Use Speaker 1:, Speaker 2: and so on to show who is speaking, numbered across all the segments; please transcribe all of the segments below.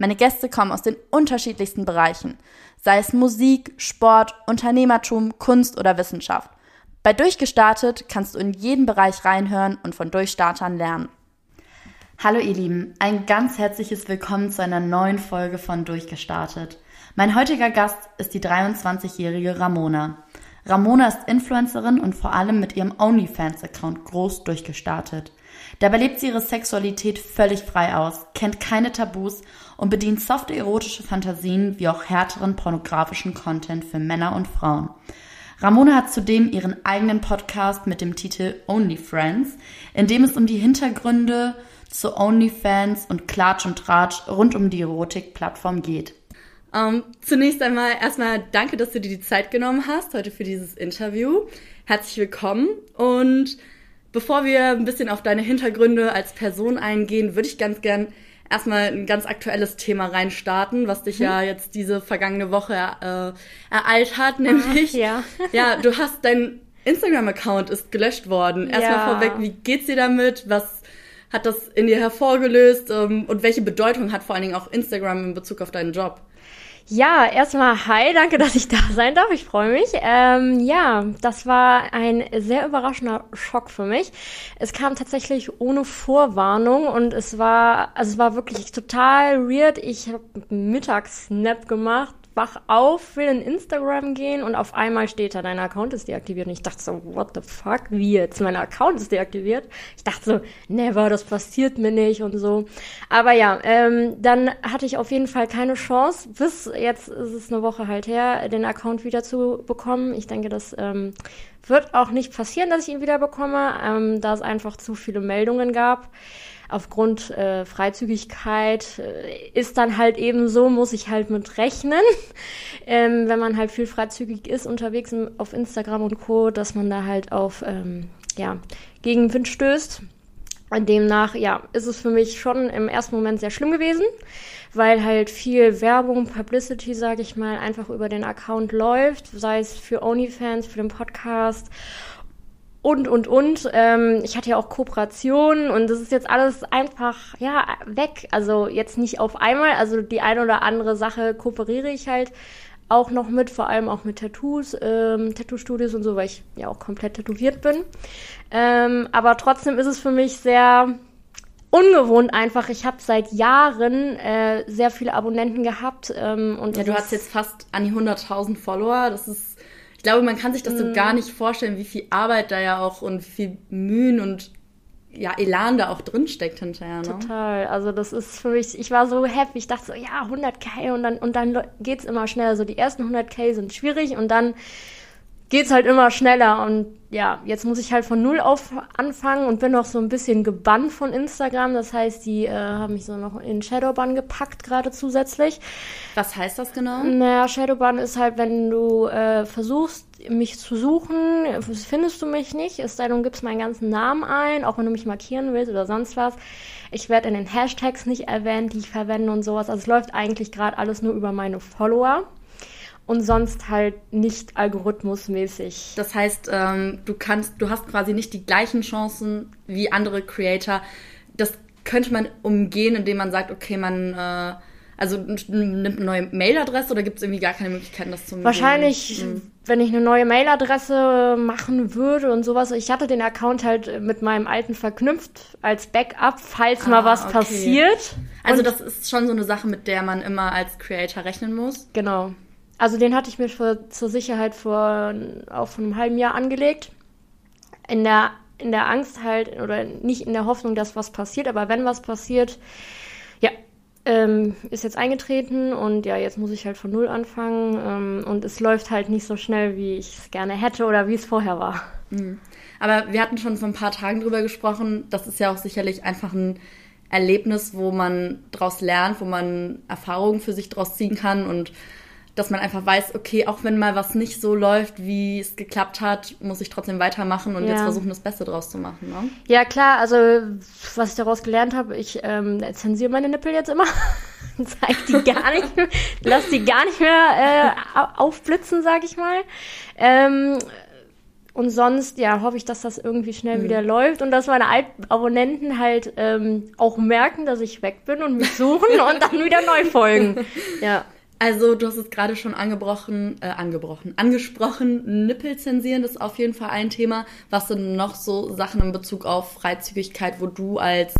Speaker 1: Meine Gäste kommen aus den unterschiedlichsten Bereichen, sei es Musik, Sport, Unternehmertum, Kunst oder Wissenschaft. Bei Durchgestartet kannst du in jeden Bereich reinhören und von Durchstartern lernen. Hallo ihr Lieben, ein ganz herzliches Willkommen zu einer neuen Folge von Durchgestartet. Mein heutiger Gast ist die 23-jährige Ramona. Ramona ist Influencerin und vor allem mit ihrem OnlyFans-Account groß durchgestartet. Dabei lebt sie ihre Sexualität völlig frei aus, kennt keine Tabus und bedient softe erotische Fantasien wie auch härteren pornografischen Content für Männer und Frauen. Ramona hat zudem ihren eigenen Podcast mit dem Titel Only Friends, in dem es um die Hintergründe zu OnlyFans und Klatsch und Tratsch rund um die Erotik-Plattform geht.
Speaker 2: Um, ähm, zunächst einmal erstmal danke, dass du dir die Zeit genommen hast heute für dieses Interview. Herzlich willkommen und bevor wir ein bisschen auf deine Hintergründe als Person eingehen, würde ich ganz gern erstmal ein ganz aktuelles Thema reinstarten, was dich hm. ja jetzt diese vergangene Woche äh, ereilt hat, nämlich
Speaker 3: Ach, ja.
Speaker 2: ja, du hast dein Instagram-Account ist gelöscht worden. Erstmal ja. vorweg, wie geht's dir damit? Was hat das in dir hervorgelöst? Ähm, und welche Bedeutung hat vor allen Dingen auch Instagram in Bezug auf deinen Job?
Speaker 3: Ja, erstmal hi, danke, dass ich da sein darf. Ich freue mich. Ähm, ja, das war ein sehr überraschender Schock für mich. Es kam tatsächlich ohne Vorwarnung und es war, also es war wirklich total weird. Ich habe Mittagssnap gemacht wach auf, will in Instagram gehen und auf einmal steht da, dein Account ist deaktiviert. Und ich dachte so, what the fuck, wie jetzt? Mein Account ist deaktiviert. Ich dachte so, never, das passiert mir nicht und so. Aber ja, ähm, dann hatte ich auf jeden Fall keine Chance, bis jetzt ist es eine Woche halt her, den Account wieder zu bekommen. Ich denke, das ähm, wird auch nicht passieren, dass ich ihn wieder bekomme, ähm, da es einfach zu viele Meldungen gab aufgrund äh, Freizügigkeit äh, ist dann halt eben so, muss ich halt mit rechnen, ähm, wenn man halt viel freizügig ist unterwegs auf Instagram und Co., dass man da halt auf ähm, ja, Gegenwind stößt. Und demnach, ja, ist es für mich schon im ersten Moment sehr schlimm gewesen, weil halt viel Werbung, Publicity, sage ich mal, einfach über den Account läuft, sei es für OnlyFans, für den Podcast und, und, und. Ähm, ich hatte ja auch Kooperationen und das ist jetzt alles einfach, ja, weg. Also jetzt nicht auf einmal. Also die eine oder andere Sache kooperiere ich halt auch noch mit, vor allem auch mit Tattoos, ähm, Tattoo-Studios und so, weil ich ja auch komplett tätowiert bin. Ähm, aber trotzdem ist es für mich sehr ungewohnt einfach. Ich habe seit Jahren äh, sehr viele Abonnenten gehabt. Ähm, und
Speaker 2: ja, du hast jetzt fast an die 100.000 Follower. Das ist ich glaube, man kann sich das so mhm. gar nicht vorstellen, wie viel Arbeit da ja auch und wie viel Mühen und ja, Elan da auch drin steckt hinterher. Ne?
Speaker 3: Total. Also das ist für mich, ich war so happy. Ich dachte so, ja, 100k und dann, und dann geht's immer schneller. So die ersten 100k sind schwierig und dann geht's halt immer schneller und ja, jetzt muss ich halt von null auf anfangen und bin noch so ein bisschen gebannt von Instagram. Das heißt, die äh, haben mich so noch in Shadowban gepackt, gerade zusätzlich.
Speaker 2: Was heißt das genau?
Speaker 3: Naja, Shadowban ist halt, wenn du äh, versuchst, mich zu suchen, findest du mich nicht, es sei denn, du gibst meinen ganzen Namen ein, auch wenn du mich markieren willst oder sonst was. Ich werde in den Hashtags nicht erwähnt, die ich verwende und sowas. Also es läuft eigentlich gerade alles nur über meine Follower und sonst halt nicht algorithmusmäßig.
Speaker 2: Das heißt, ähm, du kannst, du hast quasi nicht die gleichen Chancen wie andere Creator. Das könnte man umgehen, indem man sagt, okay, man äh, also nimmt eine neue Mailadresse oder gibt es irgendwie gar keine Möglichkeiten, das zu umgehen?
Speaker 3: Wahrscheinlich, mhm. wenn ich eine neue Mailadresse machen würde und sowas. Ich hatte den Account halt mit meinem alten verknüpft als Backup, falls ah, mal was okay. passiert.
Speaker 2: Also und das ist schon so eine Sache, mit der man immer als Creator rechnen muss.
Speaker 3: Genau. Also den hatte ich mir für, zur Sicherheit vor auch vor einem halben Jahr angelegt. In der, in der Angst halt, oder nicht in der Hoffnung, dass was passiert, aber wenn was passiert, ja, ähm, ist jetzt eingetreten und ja, jetzt muss ich halt von null anfangen ähm, und es läuft halt nicht so schnell, wie ich es gerne hätte oder wie es vorher war.
Speaker 2: Mhm. Aber wir hatten schon vor ein paar Tagen drüber gesprochen, das ist ja auch sicherlich einfach ein Erlebnis, wo man daraus lernt, wo man Erfahrungen für sich daraus ziehen kann und dass man einfach weiß, okay, auch wenn mal was nicht so läuft, wie es geklappt hat, muss ich trotzdem weitermachen und ja. jetzt versuchen, das Beste draus zu machen. Ne?
Speaker 3: Ja, klar, also was ich daraus gelernt habe, ich ähm, zensiere meine Nippel jetzt immer. zeig die gar nicht mehr, lass die gar nicht mehr äh, aufblitzen, sag ich mal. Ähm, und sonst, ja, hoffe ich, dass das irgendwie schnell mhm. wieder läuft und dass meine alten Abonnenten halt ähm, auch merken, dass ich weg bin und mich suchen und dann wieder neu folgen. Ja.
Speaker 2: Also, du hast es gerade schon angebrochen, äh, angebrochen, angesprochen. Nippel zensieren ist auf jeden Fall ein Thema. Was sind noch so Sachen in Bezug auf Freizügigkeit, wo du als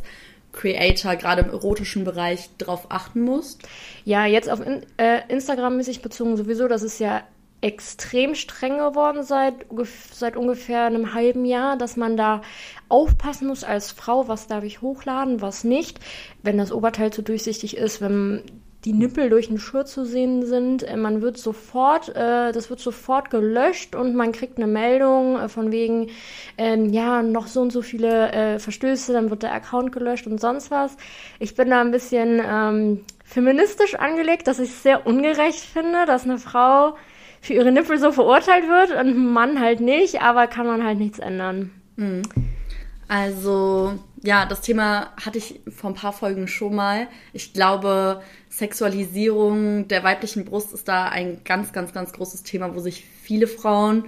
Speaker 2: Creator gerade im erotischen Bereich drauf achten musst?
Speaker 3: Ja, jetzt auf in, äh, Instagram mäßig bezogen sowieso, das ist ja extrem streng geworden seit, seit ungefähr einem halben Jahr, dass man da aufpassen muss als Frau, was darf ich hochladen, was nicht. Wenn das Oberteil zu durchsichtig ist, wenn die Nippel durch den Schur zu sehen sind. Äh, man wird sofort, äh, das wird sofort gelöscht und man kriegt eine Meldung äh, von wegen, ähm, ja, noch so und so viele äh, Verstöße, dann wird der Account gelöscht und sonst was. Ich bin da ein bisschen ähm, feministisch angelegt, dass ich es sehr ungerecht finde, dass eine Frau für ihre Nippel so verurteilt wird und ein Mann halt nicht, aber kann man halt nichts ändern.
Speaker 2: Mhm. Also, ja, das Thema hatte ich vor ein paar Folgen schon mal. Ich glaube, Sexualisierung der weiblichen Brust ist da ein ganz, ganz, ganz großes Thema, wo sich viele Frauen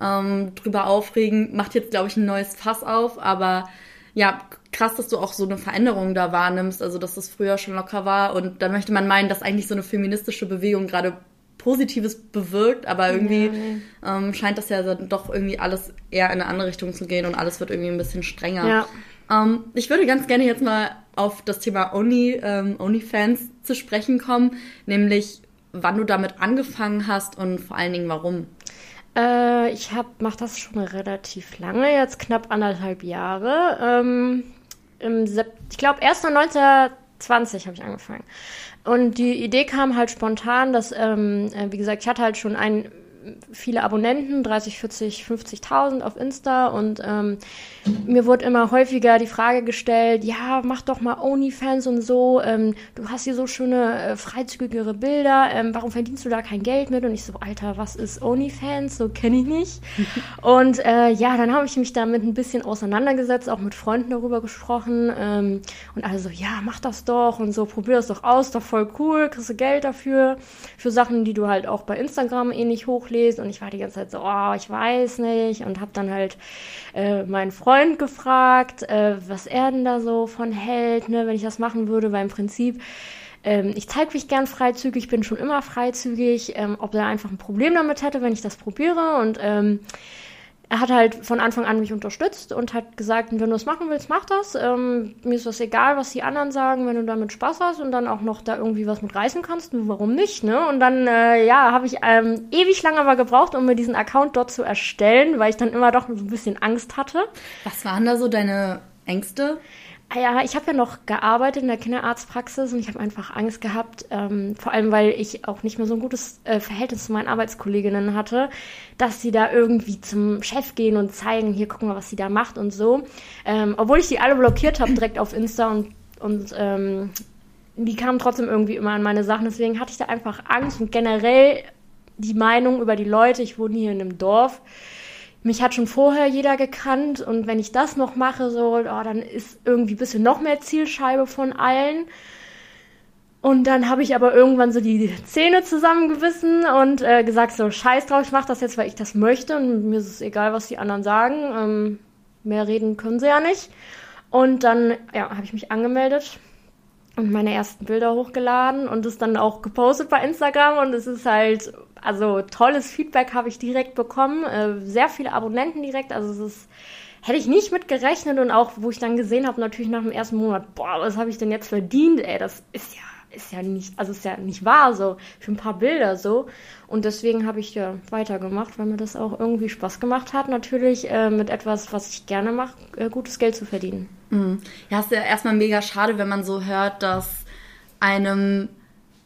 Speaker 2: ähm, drüber aufregen. Macht jetzt, glaube ich, ein neues Fass auf, aber ja, krass, dass du auch so eine Veränderung da wahrnimmst, also dass das früher schon locker war und da möchte man meinen, dass eigentlich so eine feministische Bewegung gerade Positives bewirkt, aber irgendwie ja, ähm, scheint das ja dann doch irgendwie alles eher in eine andere Richtung zu gehen und alles wird irgendwie ein bisschen strenger. Ja. Ähm, ich würde ganz gerne jetzt mal auf das Thema Only, ähm, OnlyFans zu sprechen kommen, nämlich wann du damit angefangen hast und vor allen Dingen warum.
Speaker 3: Äh, ich hab, mach das schon relativ lange, jetzt knapp anderthalb Jahre. Ähm, im ich glaube, erst 1920 habe ich angefangen. Und die Idee kam halt spontan, dass, ähm, äh, wie gesagt, ich hatte halt schon ein viele Abonnenten, 30, 40, 50.000 auf Insta und ähm, mir wurde immer häufiger die Frage gestellt, ja, mach doch mal OnlyFans und so, ähm, du hast hier so schöne, äh, freizügigere Bilder, ähm, warum verdienst du da kein Geld mit? Und ich so, Alter, was ist OnlyFans? So kenne ich nicht. und äh, ja, dann habe ich mich damit ein bisschen auseinandergesetzt, auch mit Freunden darüber gesprochen ähm, und alle so, ja, mach das doch und so, probier das doch aus, doch voll cool, kriegst du Geld dafür, für Sachen, die du halt auch bei Instagram ähnlich hochlest und ich war die ganze Zeit so, oh, ich weiß nicht und habe dann halt äh, meinen Freund gefragt, äh, was er denn da so von hält, ne, wenn ich das machen würde, weil im Prinzip ähm, ich zeige mich gern freizügig, bin schon immer freizügig, ähm, ob er einfach ein Problem damit hätte, wenn ich das probiere und ähm, er hat halt von Anfang an mich unterstützt und hat gesagt, wenn du es machen willst, mach das. Ähm, mir ist das egal, was die anderen sagen, wenn du damit Spaß hast und dann auch noch da irgendwie was mit reißen kannst, warum nicht, ne? Und dann, äh, ja, habe ich ähm, ewig lange aber gebraucht, um mir diesen Account dort zu erstellen, weil ich dann immer doch so ein bisschen Angst hatte.
Speaker 2: Was waren da so deine Ängste?
Speaker 3: Ah ja, ich habe ja noch gearbeitet in der Kinderarztpraxis und ich habe einfach Angst gehabt, ähm, vor allem weil ich auch nicht mehr so ein gutes äh, Verhältnis zu meinen Arbeitskolleginnen hatte, dass sie da irgendwie zum Chef gehen und zeigen, hier gucken wir, was sie da macht und so. Ähm, obwohl ich die alle blockiert habe direkt auf Insta und, und ähm, die kamen trotzdem irgendwie immer an meine Sachen. Deswegen hatte ich da einfach Angst und generell die Meinung über die Leute. Ich wohne hier in einem Dorf mich hat schon vorher jeder gekannt und wenn ich das noch mache, so, oh, dann ist irgendwie ein bisschen noch mehr Zielscheibe von allen. Und dann habe ich aber irgendwann so die Zähne zusammengewissen und äh, gesagt so, scheiß drauf, ich mache das jetzt, weil ich das möchte und mir ist es egal, was die anderen sagen. Ähm, mehr reden können sie ja nicht. Und dann, ja, habe ich mich angemeldet und meine ersten Bilder hochgeladen und es dann auch gepostet bei Instagram und es ist halt also tolles Feedback habe ich direkt bekommen, äh, sehr viele Abonnenten direkt, also es ist hätte ich nicht mit gerechnet und auch wo ich dann gesehen habe natürlich nach dem ersten Monat, boah, was habe ich denn jetzt verdient, ey, das ist ja ist ja nicht, also ist ja nicht wahr so für ein paar Bilder so und deswegen habe ich ja weitergemacht, weil mir das auch irgendwie Spaß gemacht hat, natürlich äh, mit etwas, was ich gerne mache, äh, gutes Geld zu verdienen.
Speaker 2: Mhm. Ja, ist ja erstmal mega schade, wenn man so hört, dass einem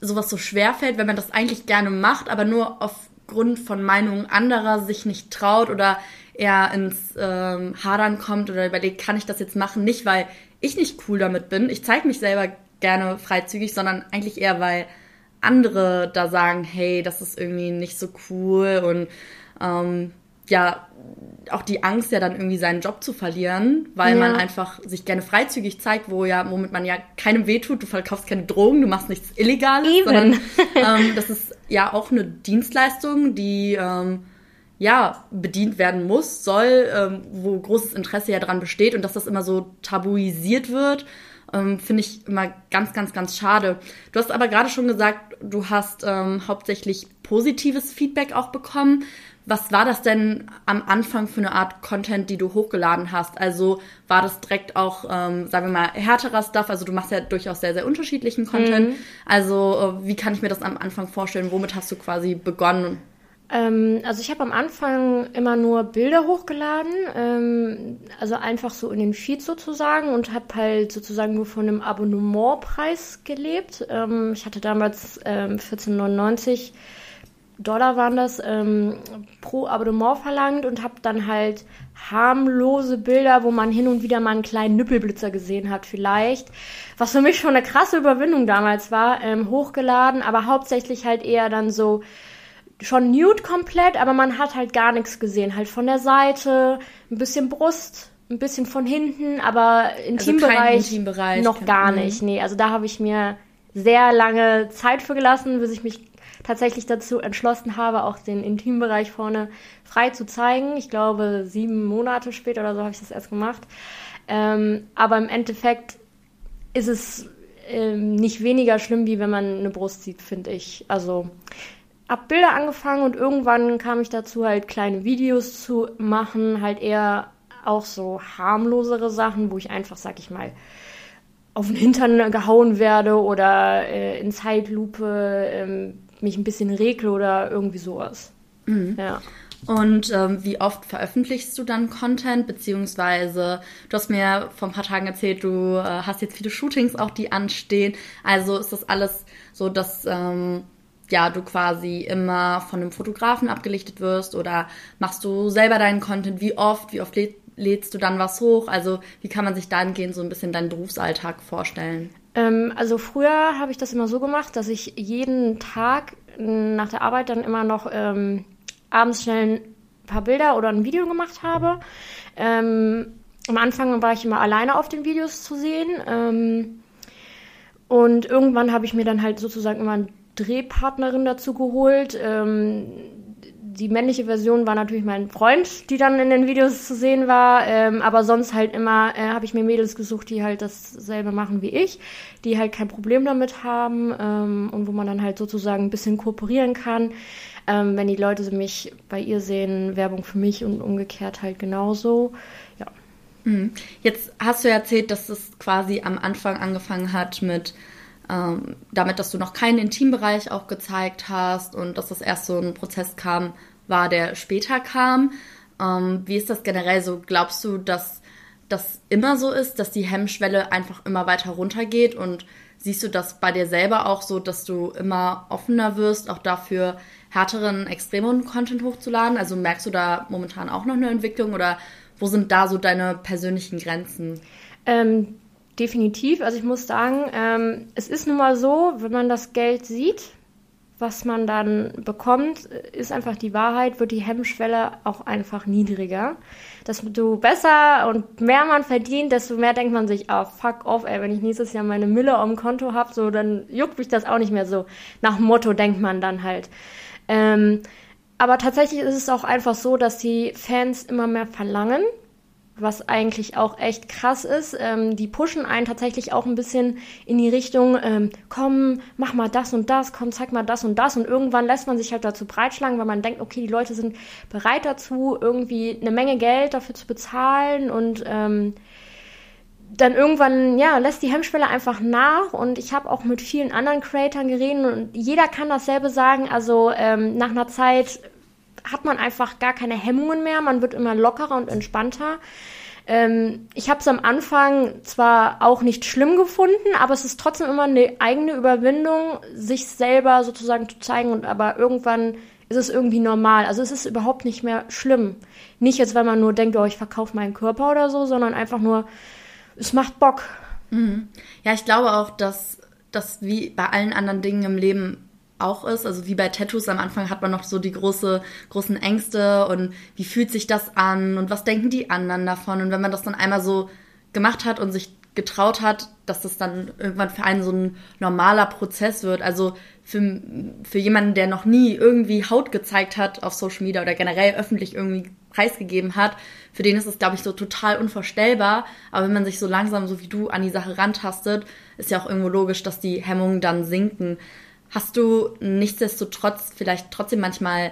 Speaker 2: sowas so schwer fällt, wenn man das eigentlich gerne macht, aber nur aufgrund von Meinungen anderer sich nicht traut oder eher ins ähm, Hadern kommt oder überlegt, kann ich das jetzt machen? Nicht, weil ich nicht cool damit bin. Ich zeige mich selber gerne freizügig, sondern eigentlich eher, weil andere da sagen, hey, das ist irgendwie nicht so cool und ähm, ja, auch die Angst ja dann irgendwie seinen Job zu verlieren, weil ja. man einfach sich gerne freizügig zeigt, wo ja, womit man ja keinem wehtut, du verkaufst keine Drogen, du machst nichts Illegales, Even. sondern ähm, das ist ja auch eine Dienstleistung, die ähm, ja, bedient werden muss, soll, ähm, wo großes Interesse ja dran besteht und dass das immer so tabuisiert wird, ähm, finde ich immer ganz, ganz, ganz schade. Du hast aber gerade schon gesagt, du hast ähm, hauptsächlich positives Feedback auch bekommen. Was war das denn am Anfang für eine Art Content, die du hochgeladen hast? Also war das direkt auch, ähm, sagen wir mal, härterer Stuff? Also du machst ja durchaus sehr, sehr unterschiedlichen Content. Mhm. Also äh, wie kann ich mir das am Anfang vorstellen? Womit hast du quasi begonnen?
Speaker 3: Ähm, also ich habe am Anfang immer nur Bilder hochgeladen, ähm, also einfach so in den Feed sozusagen und habe halt sozusagen nur von einem Abonnementpreis gelebt. Ähm, ich hatte damals 14,99 ähm, Dollar waren das ähm, pro Abonnement verlangt und habe dann halt harmlose Bilder, wo man hin und wieder mal einen kleinen Nüppelblitzer gesehen hat vielleicht, was für mich schon eine krasse Überwindung damals war, ähm, hochgeladen, aber hauptsächlich halt eher dann so schon nude komplett, aber man hat halt gar nichts gesehen. Halt von der Seite, ein bisschen Brust, ein bisschen von hinten, aber Intimbereich, also Intimbereich noch gar mhm. nicht. Nee, also da habe ich mir sehr lange Zeit für gelassen, bis ich mich tatsächlich dazu entschlossen habe, auch den Intimbereich vorne frei zu zeigen. Ich glaube, sieben Monate später oder so habe ich das erst gemacht. Ähm, aber im Endeffekt ist es ähm, nicht weniger schlimm, wie wenn man eine Brust sieht, finde ich. Also ab Bilder angefangen und irgendwann kam ich dazu, halt kleine Videos zu machen, halt eher auch so harmlosere Sachen, wo ich einfach, sag ich mal, auf den Hintern gehauen werde oder äh, in Zeitlupe ähm, mich ein bisschen regle oder irgendwie sowas.
Speaker 2: Mhm. Ja. Und ähm, wie oft veröffentlichst du dann Content? Beziehungsweise, du hast mir vor ein paar Tagen erzählt, du äh, hast jetzt viele Shootings auch, die anstehen. Also ist das alles so, dass ähm, ja, du quasi immer von einem Fotografen abgelichtet wirst oder machst du selber deinen Content? Wie oft? Wie oft läd lädst du dann was hoch? Also wie kann man sich dahingehend so ein bisschen deinen Berufsalltag vorstellen?
Speaker 3: Ähm, also früher habe ich das immer so gemacht, dass ich jeden Tag nach der Arbeit dann immer noch ähm, abends schnell ein paar Bilder oder ein Video gemacht habe. Ähm, am Anfang war ich immer alleine auf den Videos zu sehen. Ähm, und irgendwann habe ich mir dann halt sozusagen immer ein Drehpartnerin dazu geholt. Die männliche Version war natürlich mein Freund, die dann in den Videos zu sehen war. Ähm, aber sonst halt immer äh, habe ich mir Mädels gesucht, die halt dasselbe machen wie ich, die halt kein Problem damit haben ähm, und wo man dann halt sozusagen ein bisschen kooperieren kann. Ähm, wenn die Leute mich bei ihr sehen, Werbung für mich und umgekehrt halt genauso. Ja.
Speaker 2: Mhm. Jetzt hast du erzählt, dass es quasi am Anfang angefangen hat mit ähm, damit, dass du noch keinen Intimbereich auch gezeigt hast und dass das erst so ein Prozess kam, war, der später kam. Ähm, wie ist das generell so? Glaubst du, dass das immer so ist, dass die Hemmschwelle einfach immer weiter runtergeht und siehst du das bei dir selber auch so, dass du immer offener wirst, auch dafür härteren, extremeren Content hochzuladen? Also merkst du da momentan auch noch eine Entwicklung oder wo sind da so deine persönlichen Grenzen?
Speaker 3: Ähm, Definitiv. Also ich muss sagen, ähm, es ist nun mal so, wenn man das Geld sieht, was man dann bekommt, ist einfach die Wahrheit, wird die Hemmschwelle auch einfach niedriger. Desto besser und mehr man verdient, desto mehr denkt man sich, ah, oh, fuck off, ey, wenn ich nächstes Jahr meine Mille auf dem Konto habe, so, dann juckt mich das auch nicht mehr so. Nach Motto denkt man dann halt. Ähm, aber tatsächlich ist es auch einfach so, dass die Fans immer mehr verlangen was eigentlich auch echt krass ist. Ähm, die pushen einen tatsächlich auch ein bisschen in die Richtung, ähm, komm, mach mal das und das, komm, zeig mal das und das. Und irgendwann lässt man sich halt dazu breitschlagen, weil man denkt, okay, die Leute sind bereit dazu, irgendwie eine Menge Geld dafür zu bezahlen und ähm, dann irgendwann, ja, lässt die Hemmschwelle einfach nach und ich habe auch mit vielen anderen Creatoren geredet und jeder kann dasselbe sagen. Also ähm, nach einer Zeit hat man einfach gar keine Hemmungen mehr, man wird immer lockerer und entspannter. Ähm, ich habe es am Anfang zwar auch nicht schlimm gefunden, aber es ist trotzdem immer eine eigene Überwindung, sich selber sozusagen zu zeigen und aber irgendwann ist es irgendwie normal. Also es ist überhaupt nicht mehr schlimm. Nicht jetzt, weil man nur denkt, oh, ich verkaufe meinen Körper oder so, sondern einfach nur, es macht Bock.
Speaker 2: Mhm. Ja, ich glaube auch, dass das wie bei allen anderen Dingen im Leben auch ist. Also wie bei Tattoos am Anfang hat man noch so die große, großen Ängste und wie fühlt sich das an und was denken die anderen davon. Und wenn man das dann einmal so gemacht hat und sich getraut hat, dass das dann irgendwann für einen so ein normaler Prozess wird. Also für, für jemanden, der noch nie irgendwie Haut gezeigt hat auf Social Media oder generell öffentlich irgendwie preisgegeben hat, für den ist es, glaube ich, so total unvorstellbar. Aber wenn man sich so langsam, so wie du, an die Sache rantastet, ist ja auch irgendwo logisch, dass die Hemmungen dann sinken. Hast du nichtsdestotrotz vielleicht trotzdem manchmal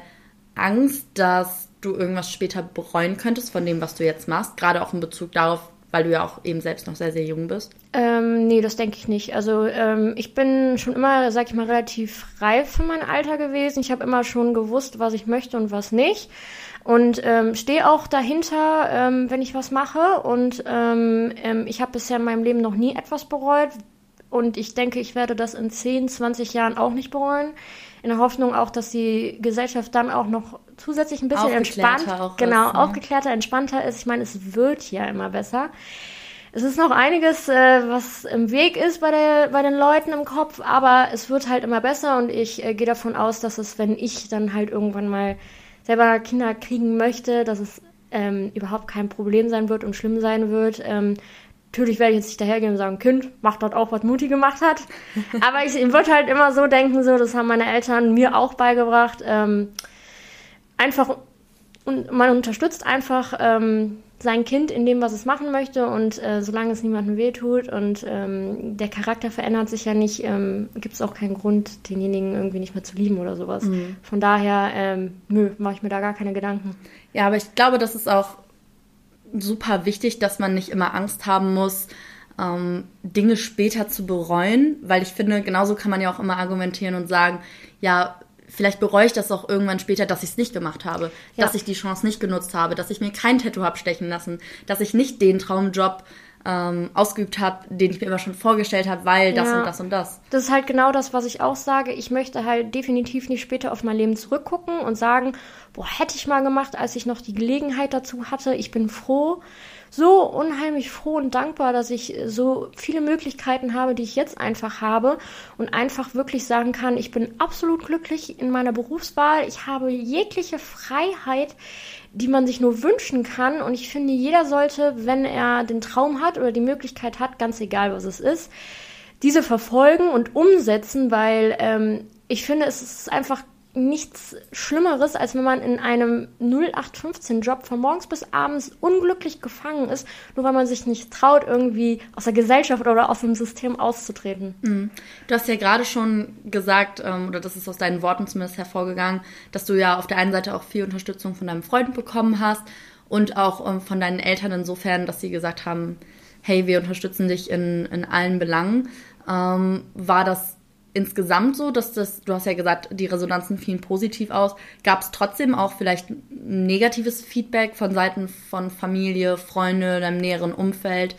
Speaker 2: Angst, dass du irgendwas später bereuen könntest von dem, was du jetzt machst? Gerade auch in Bezug darauf, weil du ja auch eben selbst noch sehr, sehr jung bist?
Speaker 3: Ähm, nee, das denke ich nicht. Also ähm, ich bin schon immer, sag ich mal, relativ reif für mein Alter gewesen. Ich habe immer schon gewusst, was ich möchte und was nicht. Und ähm, stehe auch dahinter, ähm, wenn ich was mache. Und ähm, ähm, ich habe bisher in meinem Leben noch nie etwas bereut. Und ich denke, ich werde das in 10, 20 Jahren auch nicht bereuen. In der Hoffnung auch, dass die Gesellschaft dann auch noch zusätzlich ein bisschen entspannt, genau, ist, ne? aufgeklärter, entspannter ist. Ich meine, es wird ja immer besser. Es ist noch einiges, äh, was im Weg ist bei, der, bei den Leuten im Kopf, aber es wird halt immer besser und ich äh, gehe davon aus, dass es, wenn ich dann halt irgendwann mal selber Kinder kriegen möchte, dass es ähm, überhaupt kein Problem sein wird und schlimm sein wird. Ähm, natürlich werde ich jetzt nicht dahergehen und sagen, Kind, mach dort auch, was Mutti gemacht hat. Aber ich, ich würde halt immer so denken, so, das haben meine Eltern mir auch beigebracht. Ähm, einfach, und man unterstützt einfach ähm, sein Kind in dem, was es machen möchte und äh, solange es niemandem wehtut und ähm, der Charakter verändert sich ja nicht, ähm, gibt es auch keinen Grund, denjenigen irgendwie nicht mehr zu lieben oder sowas. Mhm. Von daher, ähm, nö, mache ich mir da gar keine Gedanken.
Speaker 2: Ja, aber ich glaube, das ist auch super wichtig, dass man nicht immer Angst haben muss, ähm, Dinge später zu bereuen, weil ich finde, genauso kann man ja auch immer argumentieren und sagen, ja, vielleicht bereue ich das auch irgendwann später, dass ich es nicht gemacht habe, ja. dass ich die Chance nicht genutzt habe, dass ich mir kein Tattoo habe stechen lassen, dass ich nicht den Traumjob ähm, ausgeübt habe, den ich mir immer schon vorgestellt habe, weil das ja. und das und das.
Speaker 3: Das ist halt genau das, was ich auch sage. Ich möchte halt definitiv nicht später auf mein Leben zurückgucken und sagen, boah, hätte ich mal gemacht, als ich noch die Gelegenheit dazu hatte. Ich bin froh, so unheimlich froh und dankbar, dass ich so viele Möglichkeiten habe, die ich jetzt einfach habe und einfach wirklich sagen kann, ich bin absolut glücklich in meiner Berufswahl. Ich habe jegliche Freiheit, die man sich nur wünschen kann. Und ich finde, jeder sollte, wenn er den Traum hat oder die Möglichkeit hat, ganz egal was es ist, diese verfolgen und umsetzen, weil ähm, ich finde, es ist einfach nichts Schlimmeres, als wenn man in einem 0815-Job von morgens bis abends unglücklich gefangen ist, nur weil man sich nicht traut, irgendwie aus der Gesellschaft oder aus dem System auszutreten.
Speaker 2: Mhm. Du hast ja gerade schon gesagt, ähm, oder das ist aus deinen Worten zumindest hervorgegangen, dass du ja auf der einen Seite auch viel Unterstützung von deinem Freund bekommen hast und auch ähm, von deinen Eltern insofern, dass sie gesagt haben, hey, wir unterstützen dich in, in allen Belangen. Ähm, war das insgesamt so, dass das, du hast ja gesagt, die Resonanzen fielen positiv aus. Gab es trotzdem auch vielleicht negatives Feedback von Seiten von Familie, Freunde, deinem näheren Umfeld?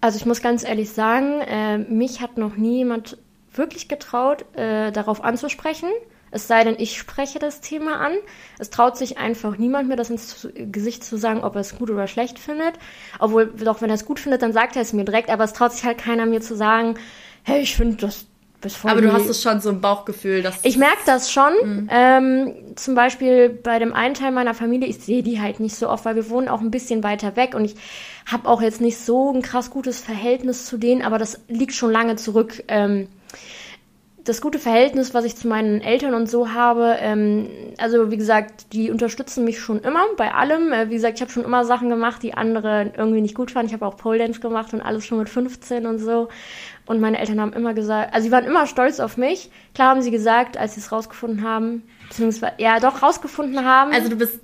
Speaker 3: Also ich muss ganz ehrlich sagen, äh, mich hat noch nie jemand wirklich getraut, äh, darauf anzusprechen. Es sei denn, ich spreche das Thema an. Es traut sich einfach niemand mir das ins Gesicht zu sagen, ob er es gut oder schlecht findet. Obwohl, doch wenn er es gut findet, dann sagt er es mir direkt. Aber es traut sich halt keiner mir zu sagen, hey, ich finde das
Speaker 2: aber du hast es schon so ein Bauchgefühl, dass.
Speaker 3: Ich merke das schon. Mhm. Ähm, zum Beispiel bei dem einen Teil meiner Familie, ich sehe die halt nicht so oft, weil wir wohnen auch ein bisschen weiter weg und ich habe auch jetzt nicht so ein krass gutes Verhältnis zu denen, aber das liegt schon lange zurück. Ähm, das gute Verhältnis, was ich zu meinen Eltern und so habe, ähm, also wie gesagt, die unterstützen mich schon immer bei allem. Äh, wie gesagt, ich habe schon immer Sachen gemacht, die andere irgendwie nicht gut fanden. Ich habe auch Pole Dance gemacht und alles schon mit 15 und so. Und meine Eltern haben immer gesagt, also sie waren immer stolz auf mich. Klar haben sie gesagt, als sie es rausgefunden haben, beziehungsweise, ja, doch rausgefunden haben.
Speaker 2: Also du bist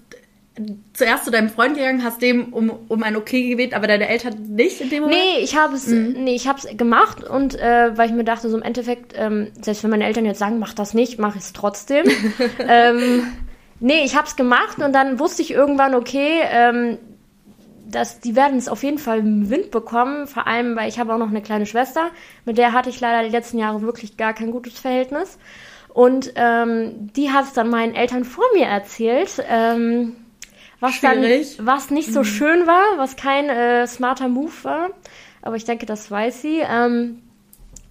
Speaker 2: zuerst zu deinem Freund gegangen, hast dem um, um ein Okay gewählt, aber deine Eltern nicht in dem
Speaker 3: Moment? Nee, ich habe es mhm. nee, ich gemacht und äh, weil ich mir dachte, so im Endeffekt, ähm, selbst wenn meine Eltern jetzt sagen, mach das nicht, mache ich es trotzdem. ähm, nee, ich habe es gemacht und dann wusste ich irgendwann, okay, ähm, dass die werden es auf jeden Fall im Wind bekommen, vor allem, weil ich habe auch noch eine kleine Schwester, mit der hatte ich leider die letzten Jahre wirklich gar kein gutes Verhältnis. Und ähm, die hat es dann meinen Eltern vor mir erzählt, ähm, was Schwierig. dann was nicht so mhm. schön war, was kein äh, smarter Move war. aber ich denke, das weiß sie. Ähm,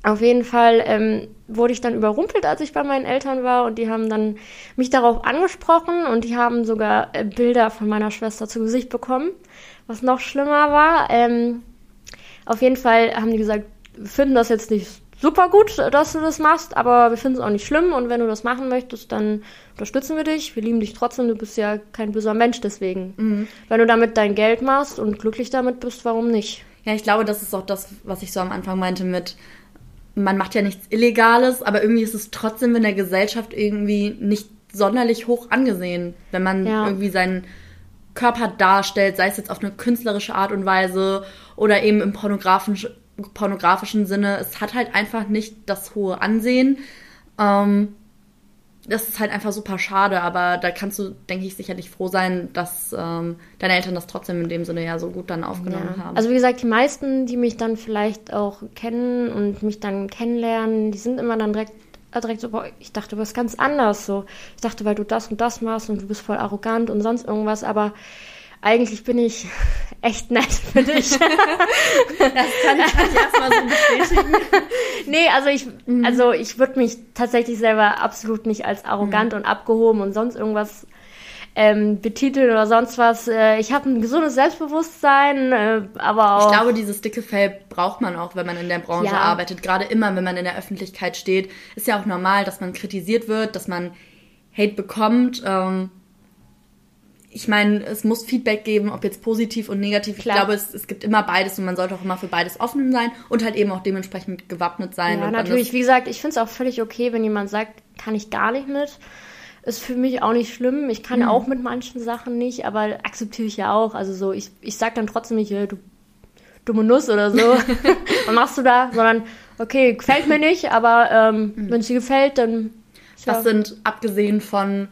Speaker 3: auf jeden Fall ähm, wurde ich dann überrumpelt, als ich bei meinen Eltern war und die haben dann mich darauf angesprochen und die haben sogar äh, Bilder von meiner Schwester zu Gesicht bekommen, was noch schlimmer war. Ähm, auf jeden Fall haben die gesagt, wir finden das jetzt nicht super gut, dass du das machst, aber wir finden es auch nicht schlimm und wenn du das machen möchtest, dann unterstützen wir dich. Wir lieben dich trotzdem, du bist ja kein böser Mensch deswegen. Mhm. Wenn du damit dein Geld machst und glücklich damit bist, warum nicht?
Speaker 2: Ja, ich glaube, das ist auch das, was ich so am Anfang meinte mit, man macht ja nichts Illegales, aber irgendwie ist es trotzdem in der Gesellschaft irgendwie nicht sonderlich hoch angesehen, wenn man ja. irgendwie seinen Körper darstellt, sei es jetzt auf eine künstlerische Art und Weise oder eben im pornografischen pornografischen Sinne. Es hat halt einfach nicht das hohe Ansehen. Ähm, das ist halt einfach super schade, aber da kannst du, denke ich, sicherlich froh sein, dass ähm, deine Eltern das trotzdem in dem Sinne ja so gut dann aufgenommen ja. haben.
Speaker 3: Also wie gesagt, die meisten, die mich dann vielleicht auch kennen und mich dann kennenlernen, die sind immer dann direkt, äh, direkt so, boah, ich dachte, du bist ganz anders so. Ich dachte, weil du das und das machst und du bist voll arrogant und sonst irgendwas, aber eigentlich bin ich echt nett für dich. das
Speaker 2: kann ich, erstmal so bestätigen.
Speaker 3: nee, also ich, mhm. also ich würde mich tatsächlich selber absolut nicht als arrogant mhm. und abgehoben und sonst irgendwas ähm, betiteln oder sonst was. Äh, ich habe ein gesundes Selbstbewusstsein, äh, aber auch.
Speaker 2: Ich glaube, dieses dicke Fell braucht man auch, wenn man in der Branche ja. arbeitet. Gerade immer, wenn man in der Öffentlichkeit steht. Ist ja auch normal, dass man kritisiert wird, dass man Hate bekommt. Ähm, ich meine, es muss Feedback geben, ob jetzt positiv und negativ. Klar. Ich glaube, es, es gibt immer beides und man sollte auch immer für beides offen sein und halt eben auch dementsprechend gewappnet sein.
Speaker 3: Ja, natürlich. Wie gesagt, ich finde es auch völlig okay, wenn jemand sagt, kann ich gar nicht mit. Ist für mich auch nicht schlimm. Ich kann mhm. auch mit manchen Sachen nicht, aber akzeptiere ich ja auch. Also so, ich, ich sag dann trotzdem nicht, du dumme Nuss oder so. Was machst du da? Sondern, okay, gefällt mir nicht, aber ähm, mhm. wenn es dir gefällt, dann.
Speaker 2: Was sind, abgesehen von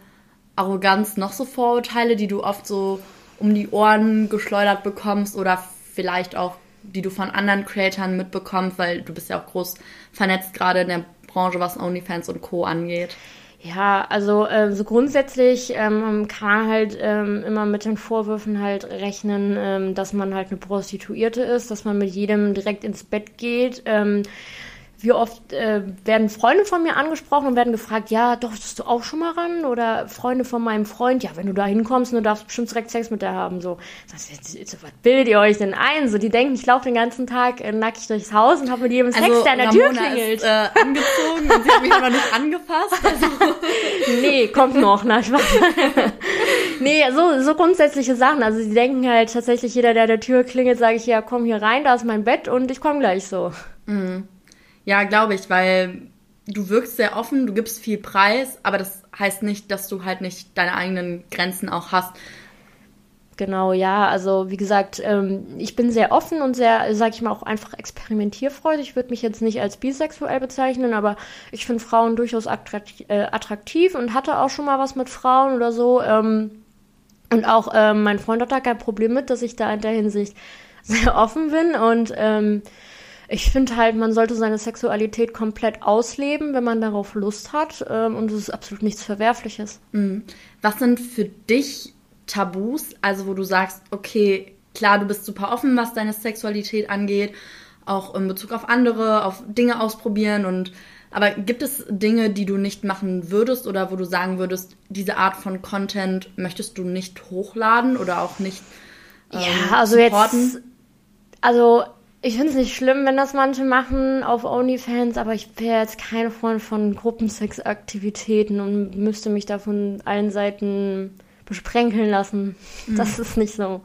Speaker 2: Arroganz noch so Vorurteile, die du oft so um die Ohren geschleudert bekommst oder vielleicht auch, die du von anderen Creatoren mitbekommst, weil du bist ja auch groß vernetzt gerade in der Branche, was OnlyFans und Co. angeht.
Speaker 3: Ja, also äh, so grundsätzlich ähm, kann man halt ähm, immer mit den Vorwürfen halt rechnen, ähm, dass man halt eine Prostituierte ist, dass man mit jedem direkt ins Bett geht. Ähm, wie oft äh, werden Freunde von mir angesprochen und werden gefragt, ja, durftest du auch schon mal ran? Oder Freunde von meinem Freund, ja, wenn du da hinkommst, du darfst bestimmt direkt Sex mit der haben. So, das, jetzt, was bildet ihr euch denn ein? So, die denken, ich laufe den ganzen Tag äh, nackig durchs Haus und habe mit jedem also, Sex, der an der Tür klingelt.
Speaker 2: Ist, äh, angezogen und sie hat mich noch nicht angefasst. Also.
Speaker 3: nee, kommt noch, na, Spaß. nee, so, so grundsätzliche Sachen. Also die denken halt tatsächlich, jeder, der an der Tür klingelt, sage ich, ja, komm hier rein, da ist mein Bett und ich komme gleich so.
Speaker 2: Mhm. Ja, glaube ich, weil du wirkst sehr offen, du gibst viel Preis, aber das heißt nicht, dass du halt nicht deine eigenen Grenzen auch hast.
Speaker 3: Genau, ja. Also wie gesagt, ähm, ich bin sehr offen und sehr, sag ich mal, auch einfach experimentierfreudig. Ich würde mich jetzt nicht als bisexuell bezeichnen, aber ich finde Frauen durchaus attraktiv, äh, attraktiv und hatte auch schon mal was mit Frauen oder so. Ähm, und auch ähm, mein Freund hat da kein Problem mit, dass ich da in der Hinsicht sehr offen bin und ähm, ich finde halt, man sollte seine Sexualität komplett ausleben, wenn man darauf Lust hat. Ähm, und es ist absolut nichts Verwerfliches.
Speaker 2: Mhm. Was sind für dich Tabus? Also, wo du sagst, okay, klar, du bist super offen, was deine Sexualität angeht, auch in Bezug auf andere, auf Dinge ausprobieren und aber gibt es Dinge, die du nicht machen würdest oder wo du sagen würdest, diese Art von Content möchtest du nicht hochladen oder auch nicht
Speaker 3: ähm, Ja, also supporten? jetzt also ich finde es nicht schlimm, wenn das manche machen auf OnlyFans, aber ich wäre jetzt keine Freund von Gruppensexaktivitäten und müsste mich da von allen Seiten besprenkeln lassen. Mhm. Das ist nicht so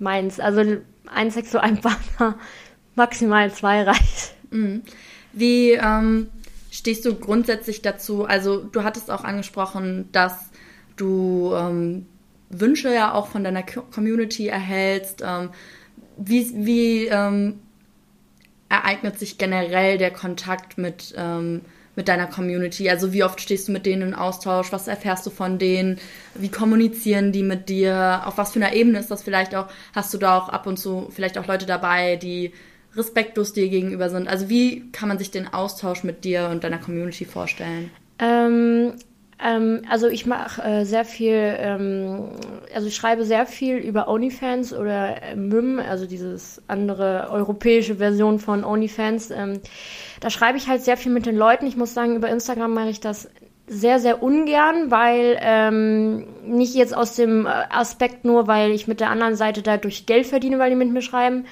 Speaker 3: meins. Also ein Sexualpartner, maximal zwei reicht.
Speaker 2: Mhm. Wie ähm, stehst du grundsätzlich dazu? Also du hattest auch angesprochen, dass du ähm, Wünsche ja auch von deiner Community erhältst. Ähm, wie, wie ähm, ereignet sich generell der Kontakt mit, ähm, mit deiner Community? Also wie oft stehst du mit denen in Austausch? Was erfährst du von denen? Wie kommunizieren die mit dir? Auf was für einer Ebene ist das vielleicht auch? Hast du da auch ab und zu vielleicht auch Leute dabei, die respektlos dir gegenüber sind? Also wie kann man sich den Austausch mit dir und deiner Community vorstellen?
Speaker 3: Ähm, Ähm, also ich mache äh, sehr viel, ähm, also ich schreibe sehr viel über OnlyFans oder äh, MIM, also dieses andere europäische Version von OnlyFans. Ähm, da schreibe ich halt sehr viel mit den Leuten. Ich muss sagen, über Instagram mache ich das sehr, sehr ungern, weil ähm, nicht jetzt aus dem Aspekt nur, weil ich mit der anderen Seite dadurch Geld verdiene, weil die mit mir schreiben,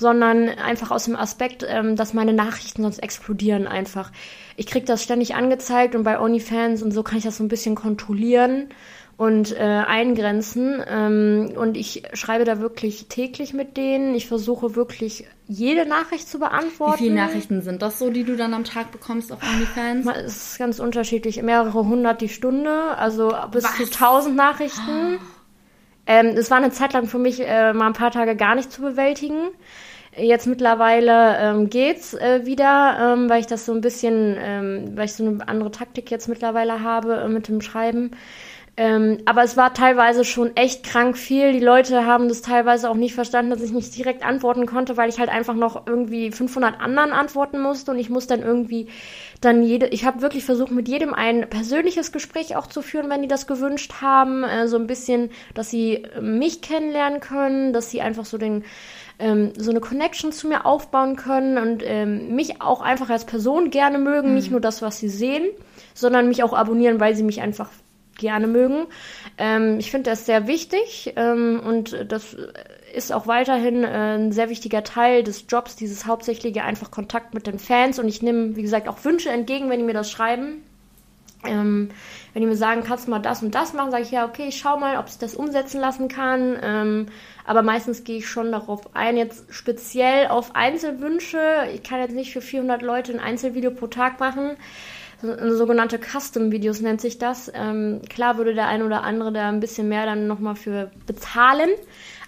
Speaker 3: sondern einfach aus dem Aspekt, ähm, dass meine Nachrichten sonst explodieren einfach. Ich krieg das ständig angezeigt und bei OnlyFans und so kann ich das so ein bisschen kontrollieren und äh, eingrenzen. Ähm, und ich schreibe da wirklich täglich mit denen. Ich versuche wirklich jede Nachricht zu beantworten.
Speaker 2: Wie viele Nachrichten sind das so, die du dann am Tag bekommst auf OnlyFans?
Speaker 3: Es ist ganz unterschiedlich. Mehrere hundert die Stunde, also bis Was? zu tausend Nachrichten. Oh. Ähm, es war eine Zeit lang für mich äh, mal ein paar Tage gar nicht zu bewältigen. Jetzt mittlerweile ähm, geht's äh, wieder, ähm, weil ich das so ein bisschen, ähm, weil ich so eine andere Taktik jetzt mittlerweile habe äh, mit dem Schreiben. Ähm, aber es war teilweise schon echt krank viel. Die Leute haben das teilweise auch nicht verstanden, dass ich nicht direkt antworten konnte, weil ich halt einfach noch irgendwie 500 anderen antworten musste und ich muss dann irgendwie dann jede, ich habe wirklich versucht, mit jedem ein persönliches Gespräch auch zu führen, wenn die das gewünscht haben, äh, so ein bisschen, dass sie mich kennenlernen können, dass sie einfach so den ähm, so eine Connection zu mir aufbauen können und ähm, mich auch einfach als Person gerne mögen, mhm. nicht nur das, was sie sehen, sondern mich auch abonnieren, weil sie mich einfach gerne mögen. Ähm, ich finde das sehr wichtig ähm, und das ist auch weiterhin äh, ein sehr wichtiger Teil des Jobs, dieses hauptsächliche einfach Kontakt mit den Fans und ich nehme, wie gesagt, auch Wünsche entgegen, wenn die mir das schreiben. Ähm, wenn die mir sagen, kannst du mal das und das machen, sage ich ja, okay, ich schau mal, ob ich das umsetzen lassen kann. Ähm, aber meistens gehe ich schon darauf ein, jetzt speziell auf Einzelwünsche. Ich kann jetzt nicht für 400 Leute ein Einzelvideo pro Tag machen. Sogenannte Custom-Videos nennt sich das. Ähm, klar würde der ein oder andere da ein bisschen mehr dann nochmal für bezahlen.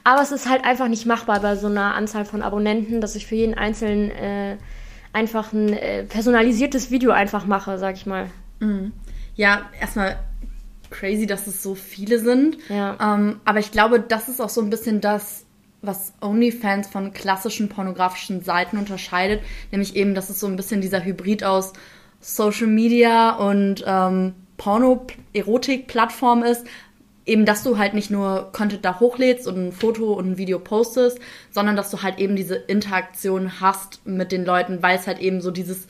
Speaker 3: Aber es ist halt einfach nicht machbar bei so einer Anzahl von Abonnenten, dass ich für jeden einzelnen äh, einfach ein äh, personalisiertes Video einfach mache, sag ich mal.
Speaker 2: Mhm. Ja, erstmal crazy, dass es so viele sind.
Speaker 3: Ja.
Speaker 2: Ähm, aber ich glaube, das ist auch so ein bisschen das, was OnlyFans von klassischen pornografischen Seiten unterscheidet. Nämlich eben, dass es so ein bisschen dieser Hybrid aus Social Media und ähm, Porno-Erotik-Plattform ist. Eben, dass du halt nicht nur Content da hochlädst und ein Foto und ein Video postest, sondern dass du halt eben diese Interaktion hast mit den Leuten, weil es halt eben so dieses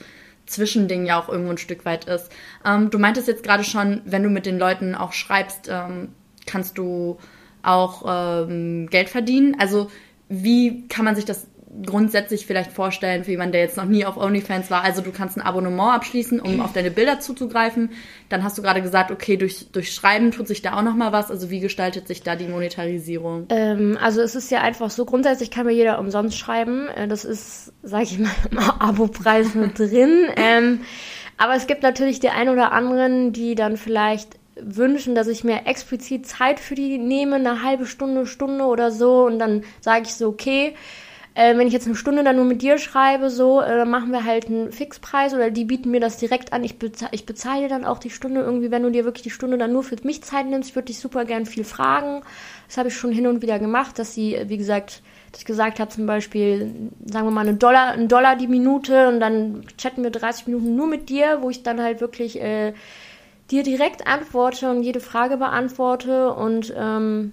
Speaker 2: Zwischending ja auch irgendwo ein Stück weit ist. Ähm, du meintest jetzt gerade schon, wenn du mit den Leuten auch schreibst, ähm, kannst du auch ähm, Geld verdienen. Also wie kann man sich das grundsätzlich vielleicht vorstellen für jemanden, der jetzt noch nie auf OnlyFans war. Also du kannst ein Abonnement abschließen, um auf deine Bilder zuzugreifen. Dann hast du gerade gesagt, okay, durch, durch Schreiben tut sich da auch noch mal was. Also wie gestaltet sich da die Monetarisierung?
Speaker 3: Ähm, also es ist ja einfach so, grundsätzlich kann mir jeder umsonst schreiben. Äh, das ist, sage ich mal, im Abo-Preis mit drin. Ähm, aber es gibt natürlich die ein oder anderen, die dann vielleicht wünschen, dass ich mir explizit Zeit für die nehme, eine halbe Stunde, Stunde oder so. Und dann sage ich so, okay, äh, wenn ich jetzt eine Stunde dann nur mit dir schreibe, so, äh, dann machen wir halt einen Fixpreis oder die bieten mir das direkt an. Ich, bezahle, ich bezahle dir dann auch die Stunde irgendwie, wenn du dir wirklich die Stunde dann nur für mich Zeit nimmst, würde ich super gern viel fragen. Das habe ich schon hin und wieder gemacht, dass sie, wie gesagt, dass ich gesagt habe, zum Beispiel, sagen wir mal, einen Dollar, einen Dollar die Minute und dann chatten wir 30 Minuten nur mit dir, wo ich dann halt wirklich äh, dir direkt antworte und jede Frage beantworte und ähm,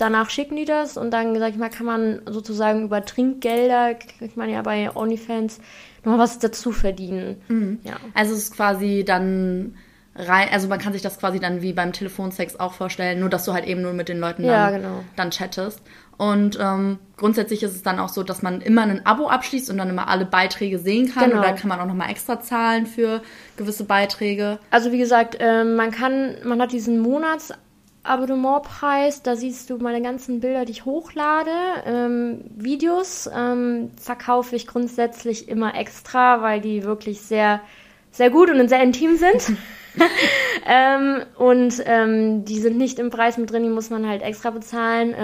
Speaker 3: danach schicken die das und dann, sag ich mal, kann man sozusagen über Trinkgelder, kriegt man ja bei OnlyFans, noch was dazu verdienen.
Speaker 2: Mhm. Ja. Also es ist quasi dann rein, also man kann sich das quasi dann wie beim Telefonsex auch vorstellen, nur dass du halt eben nur mit den Leuten dann,
Speaker 3: ja, genau.
Speaker 2: dann chattest. Und ähm, grundsätzlich ist es dann auch so, dass man immer ein Abo abschließt und dann immer alle Beiträge sehen kann. Genau. Oder kann man auch nochmal extra zahlen für gewisse Beiträge.
Speaker 3: Also wie gesagt, äh, man kann, man hat diesen Monats Abonnementpreis, da siehst du meine ganzen Bilder, die ich hochlade. Ähm, Videos ähm, verkaufe ich grundsätzlich immer extra, weil die wirklich sehr, sehr gut und sehr intim sind. ähm, und ähm, die sind nicht im Preis mit drin, die muss man halt extra bezahlen.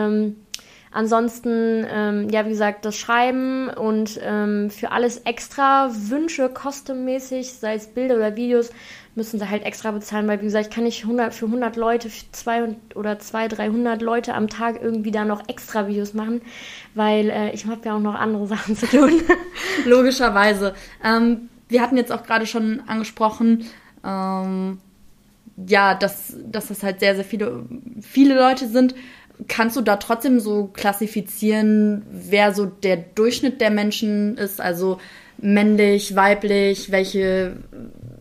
Speaker 3: Ähm, ansonsten, ähm, ja, wie gesagt, das Schreiben und für alles extra Wünsche, kostenmäßig, sei es Bilder oder Videos, müssen sie halt extra bezahlen, weil wie gesagt, ich kann nicht 100, für 100 Leute, für zwei oder 200, 300 Leute am Tag irgendwie da noch extra Videos machen, weil äh, ich habe ja auch noch andere Sachen zu tun.
Speaker 2: Logischerweise. Ähm, wir hatten jetzt auch gerade schon angesprochen, ähm, ja, dass, dass das halt sehr, sehr viele, viele Leute sind. Kannst du da trotzdem so klassifizieren, wer so der Durchschnitt der Menschen ist? Also männlich, weiblich, welche,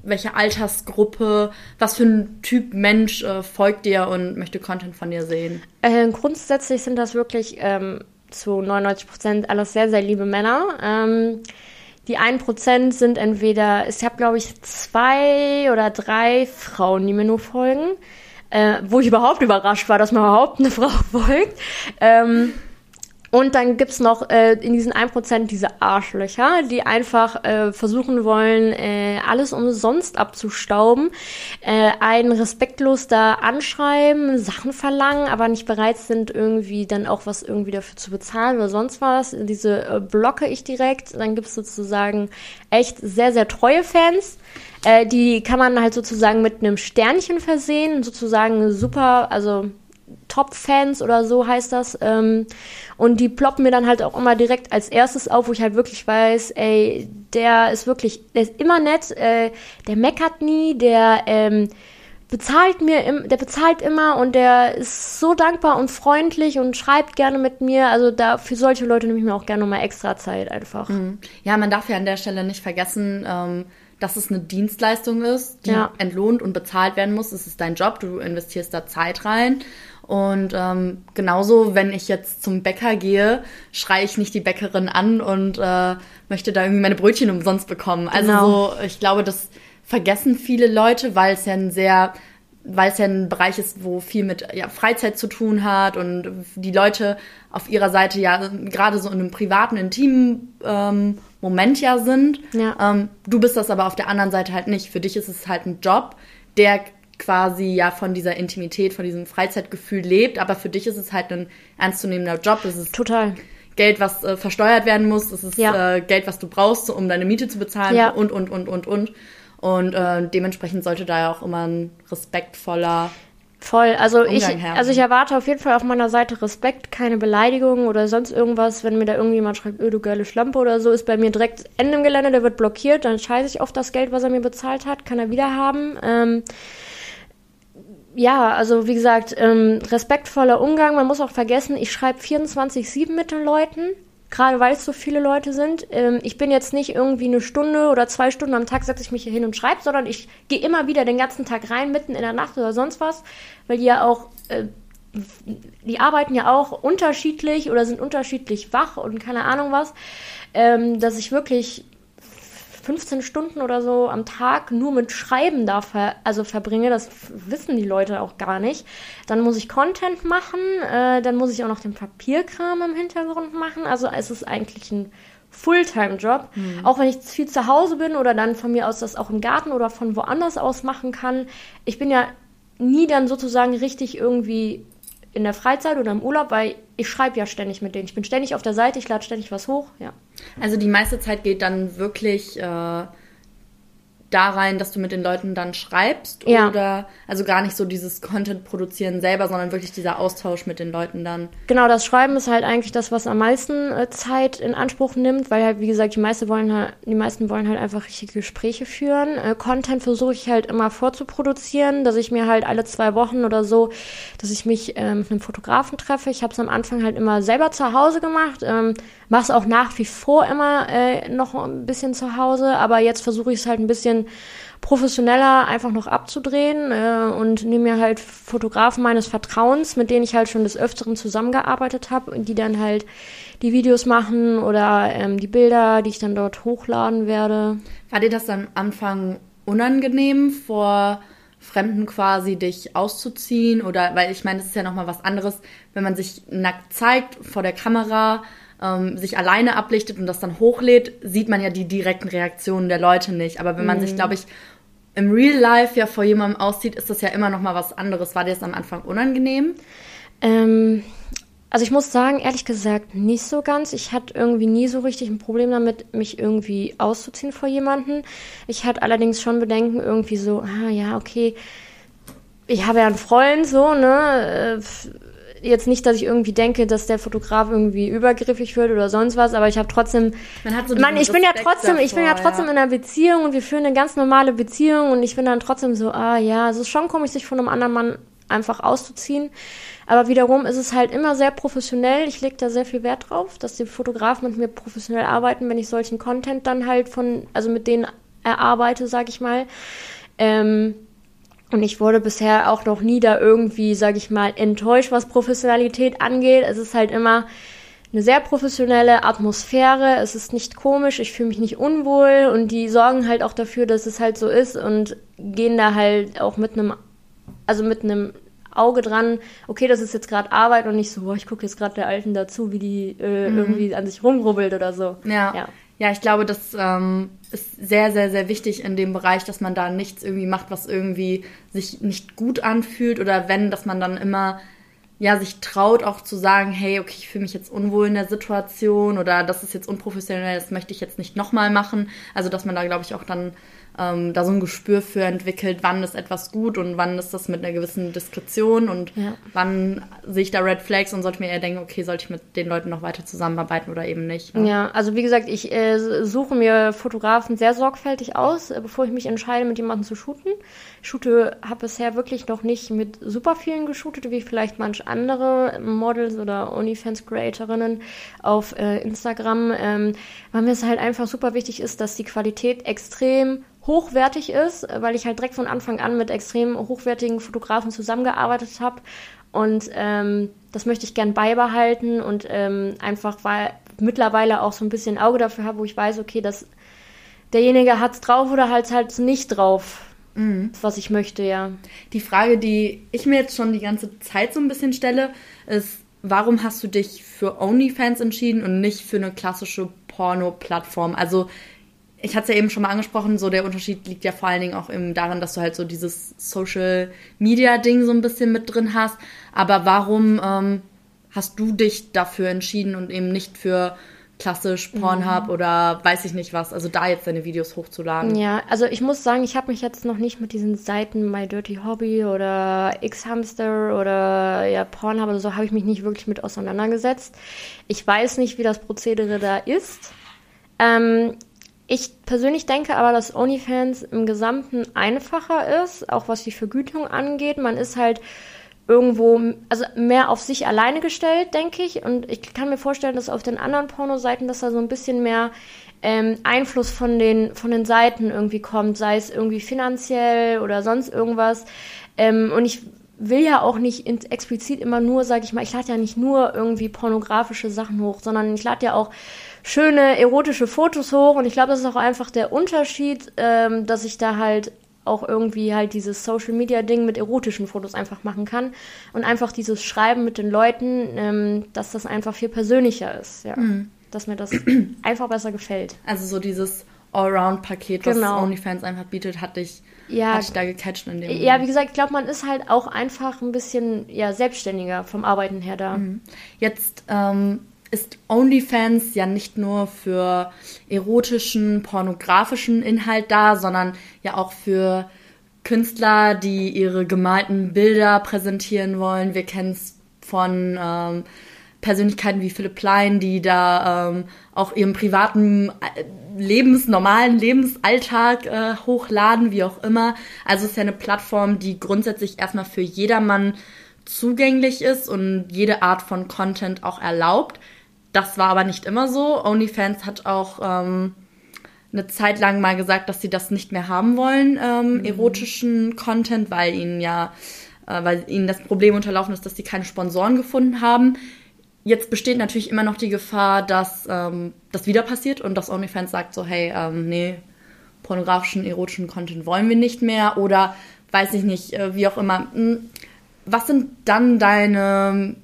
Speaker 2: welche Altersgruppe, was für ein Typ Mensch äh, folgt dir und möchte Content von dir sehen?
Speaker 3: Äh, grundsätzlich sind das wirklich ähm, zu 99 Prozent alles sehr, sehr liebe Männer. Ähm, die 1% sind entweder, ich habe glaube ich zwei oder drei Frauen, die mir nur folgen, äh, wo ich überhaupt überrascht war, dass mir überhaupt eine Frau folgt. Ähm, und dann gibt's noch äh, in diesen 1% diese Arschlöcher, die einfach äh, versuchen wollen, äh, alles umsonst abzustauben, äh, einen respektlos da anschreiben, Sachen verlangen, aber nicht bereit sind, irgendwie dann auch was irgendwie dafür zu bezahlen oder sonst was. Diese äh, blocke ich direkt. Dann gibt's sozusagen echt sehr, sehr treue Fans. Äh, die kann man halt sozusagen mit einem Sternchen versehen, sozusagen super, also Top-Fans oder so heißt das. Ähm, und die ploppen mir dann halt auch immer direkt als erstes auf, wo ich halt wirklich weiß, ey, der ist wirklich, der ist immer nett, äh, der meckert nie, der ähm, bezahlt mir, im, der bezahlt immer und der ist so dankbar und freundlich und schreibt gerne mit mir. Also da für solche Leute nehme ich mir auch gerne nochmal extra Zeit einfach. Mhm.
Speaker 2: Ja, man darf ja an der Stelle nicht vergessen, ähm, dass es eine Dienstleistung ist, die ja. entlohnt und bezahlt werden muss. Es ist dein Job, du investierst da Zeit rein. Und ähm, genauso, wenn ich jetzt zum Bäcker gehe, schreie ich nicht die Bäckerin an und äh, möchte da irgendwie meine Brötchen umsonst bekommen. Also genau. so, ich glaube, das vergessen viele Leute, weil es ja ein sehr weil es ja ein Bereich ist, wo viel mit ja, Freizeit zu tun hat und die Leute auf ihrer Seite ja gerade so in einem privaten, intimen ähm, Moment ja sind. Ja. Ähm, du bist das aber auf der anderen Seite halt nicht. Für dich ist es halt ein Job, der quasi ja von dieser Intimität, von diesem Freizeitgefühl lebt, aber für dich ist es halt ein ernstzunehmender Job. Es ist
Speaker 3: total
Speaker 2: Geld, was äh, versteuert werden muss, es ist ja. äh, Geld, was du brauchst, um deine Miete zu bezahlen ja. und und und und und und äh, dementsprechend sollte da ja auch immer ein respektvoller
Speaker 3: Voll. Also Umgang ich, also ich erwarte auf jeden Fall auf meiner Seite Respekt, keine Beleidigungen oder sonst irgendwas. Wenn mir da irgendjemand schreibt, öh, du geile Schlampe oder so, ist bei mir direkt Ende im Gelände, der wird blockiert, dann scheiße ich auf das Geld, was er mir bezahlt hat, kann er wieder haben. Ähm, ja, also wie gesagt, ähm, respektvoller Umgang. Man muss auch vergessen, ich schreibe 24-7 mit den Leuten, gerade weil es so viele Leute sind. Ähm, ich bin jetzt nicht irgendwie eine Stunde oder zwei Stunden am Tag, setze ich mich hier hin und schreibe, sondern ich gehe immer wieder den ganzen Tag rein, mitten in der Nacht oder sonst was, weil die ja auch, äh, die arbeiten ja auch unterschiedlich oder sind unterschiedlich wach und keine Ahnung was, ähm, dass ich wirklich 15 Stunden oder so am Tag nur mit Schreiben da ver also verbringe, das wissen die Leute auch gar nicht. Dann muss ich Content machen, äh, dann muss ich auch noch den Papierkram im Hintergrund machen. Also es ist eigentlich ein Fulltime-Job. Mhm. Auch wenn ich viel zu Hause bin oder dann von mir aus das auch im Garten oder von woanders aus machen kann. Ich bin ja nie dann sozusagen richtig irgendwie in der Freizeit oder im Urlaub, weil ich schreibe ja ständig mit denen. Ich bin ständig auf der Seite, ich lade ständig was hoch, ja.
Speaker 2: Also die meiste Zeit geht dann wirklich äh, da rein, dass du mit den Leuten dann schreibst ja. oder also gar nicht so dieses Content produzieren selber, sondern wirklich dieser Austausch mit den Leuten dann.
Speaker 3: Genau, das Schreiben ist halt eigentlich das, was am meisten äh, Zeit in Anspruch nimmt, weil halt wie gesagt die meisten wollen halt, die meisten wollen halt einfach richtige Gespräche führen. Äh, Content versuche ich halt immer vorzuproduzieren, dass ich mir halt alle zwei Wochen oder so, dass ich mich äh, mit einem Fotografen treffe. Ich habe es am Anfang halt immer selber zu Hause gemacht. Ähm, Mache es auch nach wie vor immer äh, noch ein bisschen zu Hause, aber jetzt versuche ich es halt ein bisschen professioneller einfach noch abzudrehen äh, und nehme mir halt Fotografen meines Vertrauens, mit denen ich halt schon des Öfteren zusammengearbeitet habe die dann halt die Videos machen oder ähm, die Bilder, die ich dann dort hochladen werde.
Speaker 2: War dir das am Anfang unangenehm vor Fremden quasi dich auszuziehen oder weil ich meine, das ist ja noch mal was anderes, wenn man sich nackt zeigt vor der Kamera ähm, sich alleine ablichtet und das dann hochlädt, sieht man ja die direkten Reaktionen der Leute nicht. Aber wenn man mhm. sich, glaube ich, im Real Life ja vor jemandem aussieht, ist das ja immer noch mal was anderes. War dir das am Anfang unangenehm?
Speaker 3: Ähm, also ich muss sagen, ehrlich gesagt, nicht so ganz. Ich hatte irgendwie nie so richtig ein Problem damit, mich irgendwie auszuziehen vor jemanden. Ich hatte allerdings schon Bedenken, irgendwie so, ah ja, okay, ich habe ja einen Freund, so, ne? Äh, jetzt nicht, dass ich irgendwie denke, dass der Fotograf irgendwie übergriffig wird oder sonst was, aber ich habe trotzdem,
Speaker 2: Man hat so
Speaker 3: Mann, ich bin ja trotzdem, ich bin ja
Speaker 2: davor,
Speaker 3: trotzdem
Speaker 2: ja.
Speaker 3: in einer Beziehung und wir führen eine ganz normale Beziehung und ich bin dann trotzdem so, ah ja, es ist schon komisch, sich von einem anderen Mann einfach auszuziehen. Aber wiederum ist es halt immer sehr professionell. Ich lege da sehr viel Wert drauf, dass die Fotografen mit mir professionell arbeiten, wenn ich solchen Content dann halt von, also mit denen erarbeite, sag ich mal. Ähm, und ich wurde bisher auch noch nie da irgendwie, sag ich mal, enttäuscht, was Professionalität angeht. Es ist halt immer eine sehr professionelle Atmosphäre. Es ist nicht komisch, ich fühle mich nicht unwohl und die sorgen halt auch dafür, dass es halt so ist und gehen da halt auch mit einem, also mit einem Auge dran, okay, das ist jetzt gerade Arbeit und nicht so, boah, ich gucke jetzt gerade der Alten dazu, wie die äh, irgendwie an sich rumrubbelt oder so.
Speaker 2: Ja.
Speaker 3: Ja.
Speaker 2: Ja. ich glaube, das ähm, ist sehr, sehr, sehr wichtig in dem Bereich, dass man da nichts irgendwie macht, was irgendwie sich nicht gut anfühlt oder wenn, dass man dann immer ja, sich traut auch zu sagen, hey, okay, ich fühle mich jetzt unwohl in der Situation oder das ist jetzt unprofessionell, das möchte ich jetzt nicht nochmal machen. Also, dass man da, glaube ich, auch dann ähm, da so ein Gespür für entwickelt, wann ist etwas gut und wann ist das mit einer gewissen Diskretion und
Speaker 3: Ja.
Speaker 2: wann sehe ich da Red Flags und sollte mir eher denken, okay, sollte ich mit den Leuten noch weiter zusammenarbeiten oder eben nicht. Ne?
Speaker 3: Ja, also wie gesagt, ich äh, suche mir Fotografen sehr sorgfältig aus, äh, bevor ich mich entscheide, mit jemandem zu shooten. Shoote, habe bisher wirklich noch nicht mit super vielen geshootet, wie vielleicht manch andere Models oder OnlyFans-Creatorinnen auf äh, Instagram, ähm, weil mir es halt einfach super wichtig ist, dass die Qualität extrem hochwertig ist, weil ich halt direkt von Anfang an mit extrem hochwertigen Fotografen zusammengearbeitet habe. Und ähm, das möchte ich gern beibehalten und ähm, einfach, weil mittlerweile auch so ein bisschen Auge dafür habe, wo ich weiß, okay, dass derjenige hat's drauf oder halt halt nicht drauf, was ich möchte, ja.
Speaker 2: Die Frage, die ich mir jetzt schon die ganze Zeit so ein bisschen stelle, ist, warum hast du dich für OnlyFans entschieden und nicht für eine klassische Porno-Plattform? Also, ich hatte es ja eben schon mal angesprochen, so der Unterschied liegt ja vor allen Dingen auch eben darin, dass du halt so dieses Social-Media-Ding so ein bisschen mit drin hast. Aber warum ähm, hast du dich dafür entschieden und eben nicht für klassisch Pornhub oder weiß ich nicht was, also da jetzt deine Videos hochzuladen?
Speaker 3: Ja, also ich muss sagen, ich habe mich jetzt noch nicht mit diesen Seiten My Dirty Hobby oder X-Hamster oder ja, Pornhub oder so, habe ich mich nicht wirklich mit auseinandergesetzt. Ich weiß nicht, wie das Prozedere da ist. Ähm, ich persönlich denke aber, dass OnlyFans im Gesamten einfacher ist, auch was die Vergütung angeht. Man ist halt irgendwo, also mehr auf sich alleine gestellt, denke ich. Und ich kann mir vorstellen, dass auf den anderen Pornoseiten, dass da so ein bisschen mehr ähm, Einfluss von den, von den Seiten irgendwie kommt, sei es irgendwie finanziell oder sonst irgendwas. Ähm, und ich will ja auch nicht in, explizit immer nur, sag ich mal, ich lade ja nicht nur irgendwie pornografische Sachen hoch, sondern ich lade ja auch schöne erotische Fotos hoch und ich glaube, das ist auch einfach der Unterschied, ähm, dass ich da halt auch irgendwie halt dieses Social Media Ding mit erotischen Fotos einfach machen kann und einfach dieses Schreiben mit den Leuten, ähm, dass das einfach viel persönlicher ist, ja. Dass mir das einfach besser gefällt.
Speaker 2: Also so dieses Allround-Paket,
Speaker 3: Genau.
Speaker 2: was OnlyFans einfach bietet, hat dich,
Speaker 3: Ja.
Speaker 2: hat dich da gecatcht in dem
Speaker 3: Ja, wie
Speaker 2: Moment.
Speaker 3: gesagt, ich glaube, man ist halt auch einfach ein bisschen ja, selbstständiger vom Arbeiten her da.
Speaker 2: Jetzt ähm, ist OnlyFans ja nicht nur für erotischen, pornografischen Inhalt da, sondern ja auch für Künstler, die ihre gemalten Bilder präsentieren wollen. Wir kennen es von ähm, Persönlichkeiten wie Philipp Plein, die da ähm, auch ihren privaten äh, Lebens, normalen Lebensalltag äh, hochladen, wie auch immer. Also es ist ja eine Plattform, die grundsätzlich erstmal für jedermann zugänglich ist und jede Art von Content auch erlaubt. Das war aber nicht immer so. OnlyFans hat auch ähm, eine Zeit lang mal gesagt, dass sie das nicht mehr haben wollen, ähm, erotischen Content, weil ihnen ja, äh, weil ihnen das Problem unterlaufen ist, dass sie keine Sponsoren gefunden haben. Jetzt besteht natürlich immer noch die Gefahr, dass ähm, das wieder passiert und dass OnlyFans sagt so, hey, ähm, nee, pornografischen, erotischen Content wollen wir nicht mehr oder weiß ich nicht, äh, wie auch immer. Hm, Was sind dann deine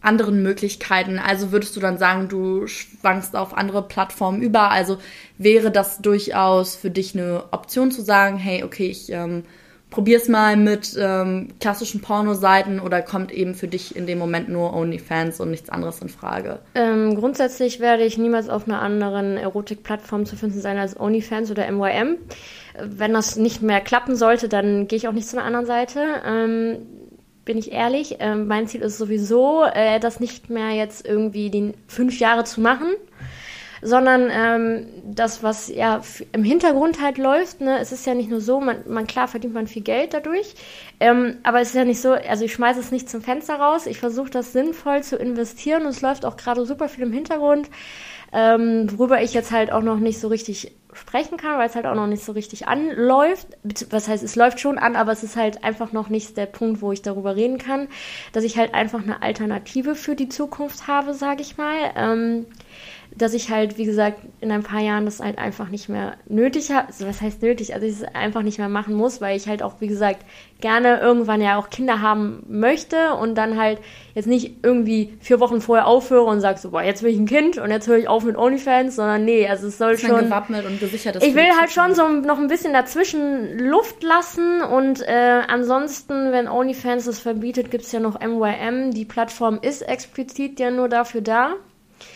Speaker 2: anderen Möglichkeiten? Also würdest du dann sagen, du schwankst auf andere Plattformen über? Also wäre das durchaus für dich eine Option zu sagen, hey, okay, ich ähm, probier's mal mit ähm, klassischen Pornoseiten oder kommt eben für dich in dem Moment nur OnlyFans und nichts anderes in Frage?
Speaker 3: Ähm, grundsätzlich werde ich niemals auf einer anderen Erotikplattform zu finden sein als OnlyFans oder MYM. Wenn das nicht mehr klappen sollte, dann gehe ich auch nicht zu einer anderen Seite. Ähm, bin ich ehrlich. Ähm, mein Ziel ist sowieso, äh, das nicht mehr jetzt irgendwie die fünf Jahre zu machen, sondern ähm, das, was ja im Hintergrund halt läuft, ne, es ist ja nicht nur so, man, man klar verdient man viel Geld dadurch, ähm, aber es ist ja nicht so, also ich schmeiße es nicht zum Fenster raus, ich versuche das sinnvoll zu investieren und es läuft auch gerade super viel im Hintergrund, ähm, worüber ich jetzt halt auch noch nicht so richtig sprechen kann, weil es halt auch noch nicht so richtig anläuft. Was heißt, es läuft schon an, aber es ist halt einfach noch nicht der Punkt, wo ich darüber reden kann, dass ich halt einfach eine Alternative für die Zukunft habe, sage ich mal. Ähm, dass ich halt, wie gesagt, in ein paar Jahren das halt einfach nicht mehr nötig habe. Also, was heißt nötig? Also ich es einfach nicht mehr machen muss, weil ich halt auch, wie gesagt, gerne irgendwann ja auch Kinder haben möchte und dann halt jetzt nicht irgendwie vier Wochen vorher aufhöre und sage so, boah, jetzt will ich ein Kind und jetzt höre ich auf mit OnlyFans, sondern nee, also es soll
Speaker 2: das
Speaker 3: schon...
Speaker 2: gewappnet und gesichert.
Speaker 3: Ich will halt schon so noch ein bisschen dazwischen Luft lassen und äh, ansonsten, wenn OnlyFans das verbietet, gibt es ja noch MYM. Die Plattform ist explizit ja nur dafür da.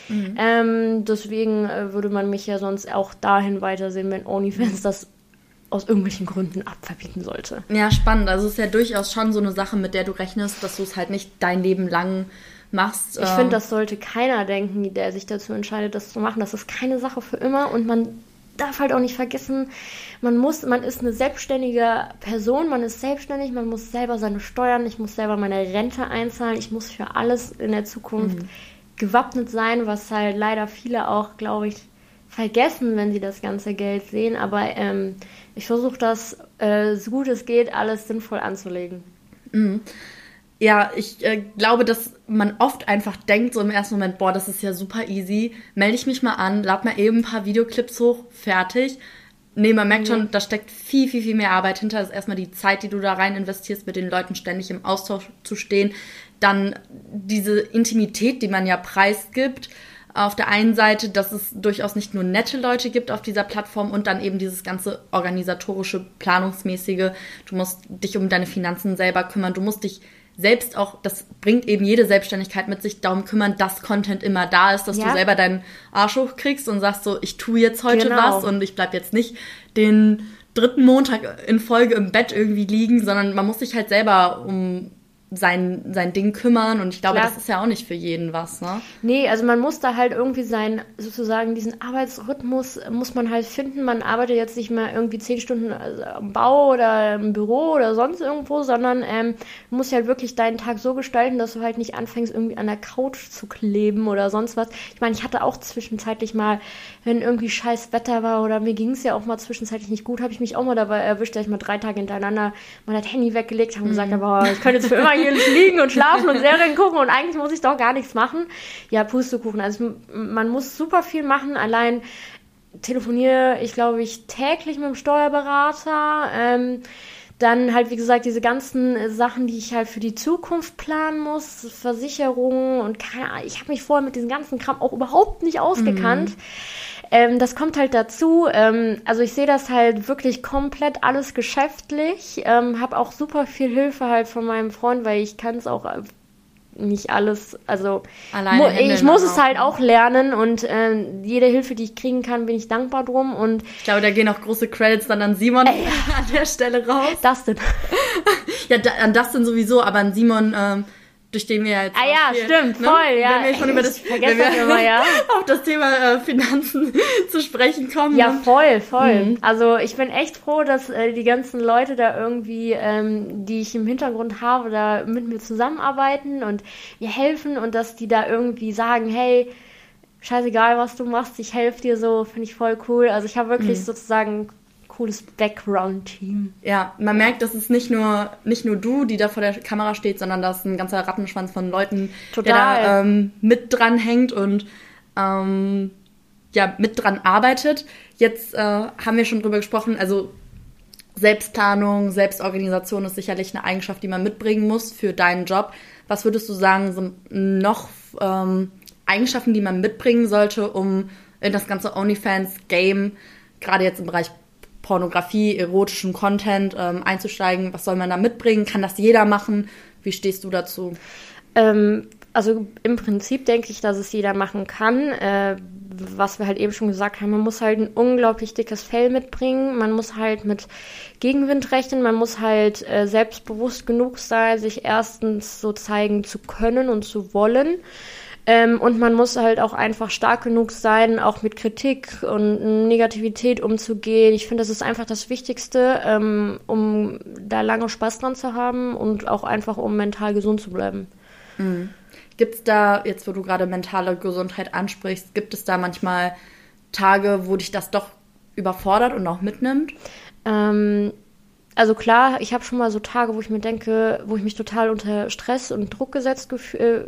Speaker 3: Mhm. Ähm, deswegen äh, würde man mich ja sonst auch dahin weitersehen, wenn OnlyFans das aus irgendwelchen Gründen abverbieten sollte.
Speaker 2: Ja, spannend. Also es ist ja durchaus schon so eine Sache, mit der du rechnest, dass du es halt nicht dein Leben lang machst.
Speaker 3: Ich ähm. finde, das sollte keiner denken, der sich dazu entscheidet, das zu machen. Das ist keine Sache für immer und man darf halt auch nicht vergessen, man muss, man ist eine selbstständige Person, man ist selbstständig, man muss selber seine Steuern, ich muss selber meine Rente einzahlen, ich muss für alles in der Zukunft mhm gewappnet sein, was halt leider viele auch, glaube ich, vergessen, wenn sie das ganze Geld sehen. Aber ähm, ich versuche das, äh, so gut es geht, alles sinnvoll anzulegen.
Speaker 2: Mhm. Ja, ich äh, glaube, dass man oft einfach denkt, so im ersten Moment, boah, das ist ja super easy, melde ich mich mal an, lad mal eben ein paar Videoclips hoch, fertig. Nee, man merkt schon, da steckt viel, viel, viel mehr Arbeit hinter. Das ist erstmal die Zeit, die du da rein investierst, mit den Leuten ständig im Austausch zu stehen. Dann diese Intimität, die man ja preisgibt. Auf der einen Seite, dass es durchaus nicht nur nette Leute gibt auf dieser Plattform und dann eben dieses ganze organisatorische, planungsmäßige. Du musst dich um deine Finanzen selber kümmern. Du musst dich selbst auch, das bringt eben jede Selbstständigkeit mit sich, darum kümmern, dass Content immer da ist, dass ja. du selber deinen Arsch hochkriegst und sagst so, ich tue jetzt heute genau. was und ich bleib jetzt nicht den dritten Montag in Folge im Bett irgendwie liegen, sondern man muss sich halt selber um sein, sein Ding kümmern und ich glaube, Klar. das ist ja auch nicht für jeden was, ne?
Speaker 3: Nee, also man muss da halt irgendwie sein, sozusagen diesen Arbeitsrhythmus muss man halt finden. Man arbeitet jetzt nicht mehr irgendwie zehn Stunden also am Bau oder im Büro oder sonst irgendwo, sondern ähm, du musst halt wirklich deinen Tag so gestalten, dass du halt nicht anfängst, irgendwie an der Couch zu kleben oder sonst was. Ich meine, ich hatte auch zwischenzeitlich mal, wenn irgendwie scheiß Wetter war oder mir ging es ja auch mal zwischenzeitlich nicht gut, habe ich mich auch mal dabei erwischt, dass ich mal drei Tage hintereinander mal das Handy weggelegt habe und mhm. gesagt habe, oh, ich könnte jetzt für immer hier liegen und schlafen und Serien gucken und eigentlich muss ich doch gar nichts machen. Ja, Pustekuchen. Also man muss super viel machen. Allein telefoniere ich, glaube ich, täglich mit dem Steuerberater. Ähm, dann halt, wie gesagt, diese ganzen Sachen, die ich halt für die Zukunft planen muss, Versicherungen und keine Ich habe mich vorher mit diesem ganzen Kram auch überhaupt nicht ausgekannt. Mhm. Ähm, das kommt halt dazu. Ähm, also ich sehe das halt wirklich komplett alles geschäftlich. Ähm, habe auch super viel Hilfe halt von meinem Freund, weil ich kann es auch äh, nicht alles, also mu ich muss es halt auch lernen und äh, jede Hilfe, die ich kriegen kann, bin ich dankbar drum und
Speaker 2: ich glaube, da gehen auch große Credits dann an Simon äh, an der Stelle raus.
Speaker 3: Dustin.
Speaker 2: ja, da, an Dustin sowieso, aber an Simon ähm, durch den wir jetzt.
Speaker 3: Ah ja, viel, stimmt, ne? voll, ja.
Speaker 2: Wenn wir schon über das, wenn wir immer, ja. auf das Thema äh, Finanzen zu sprechen kommen.
Speaker 3: Ja, voll, voll. Mhm. Also ich bin echt froh, dass äh, die ganzen Leute da irgendwie, ähm, die ich im Hintergrund habe, da mit mir zusammenarbeiten und mir helfen und dass die da irgendwie sagen, hey, scheißegal, was du machst, ich helfe dir so, finde ich voll cool. Also ich habe wirklich mhm. sozusagen cooles Background-Team.
Speaker 2: Ja, man merkt, dass es nicht nur, nicht nur du, die da vor der Kamera steht, sondern dass ein ganzer Rattenschwanz von Leuten, Total. der da ähm, mit dran hängt und ähm, ja, mit dran arbeitet. Jetzt äh, haben wir schon drüber gesprochen, also Selbstplanung, Selbstorganisation ist sicherlich eine Eigenschaft, die man mitbringen muss für deinen Job. Was würdest du sagen, sind noch ähm, Eigenschaften, die man mitbringen sollte, um in das ganze OnlyFans-Game, gerade jetzt im Bereich Pornografie, erotischen Content ähm, einzusteigen. Was soll man da mitbringen? Kann das jeder machen? Wie stehst du dazu?
Speaker 3: Ähm, also im Prinzip denke ich, dass es jeder machen kann. Äh, was wir halt eben schon gesagt haben, man muss halt ein unglaublich dickes Fell mitbringen, man muss halt mit Gegenwind rechnen, man muss halt äh, selbstbewusst genug sein, sich erstens so zeigen zu können und zu wollen. Ähm, und man muss halt auch einfach stark genug sein, auch mit Kritik und Negativität umzugehen. Ich finde, das ist einfach das Wichtigste, ähm, um da lange Spaß dran zu haben und auch einfach, um mental gesund zu bleiben.
Speaker 2: Mhm. Gibt es da, jetzt wo du gerade mentale Gesundheit ansprichst, gibt es da manchmal Tage, wo dich das doch überfordert und auch mitnimmt?
Speaker 3: Ähm, also klar, ich habe schon mal so Tage, wo ich mir denke, wo ich mich total unter Stress und Druck gesetzt gef äh,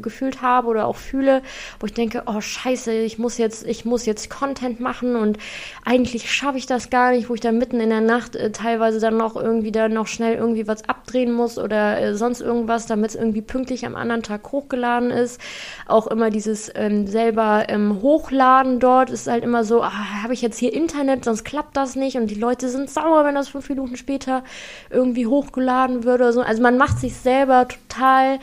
Speaker 3: gefühlt habe oder auch fühle, wo ich denke, oh Scheiße, ich muss jetzt, ich muss jetzt Content machen und eigentlich schaffe ich das gar nicht, wo ich dann mitten in der Nacht äh, teilweise dann noch irgendwie dann noch schnell irgendwie was abdrehen muss oder äh, sonst irgendwas, damit es irgendwie pünktlich am anderen Tag hochgeladen ist. Auch immer dieses ähm, selber ähm, Hochladen dort ist halt immer so, ah, habe ich jetzt hier Internet, sonst klappt das nicht und die Leute sind sauer, wenn das fünf Minuten später irgendwie hochgeladen würde oder so. Also man macht sich selber total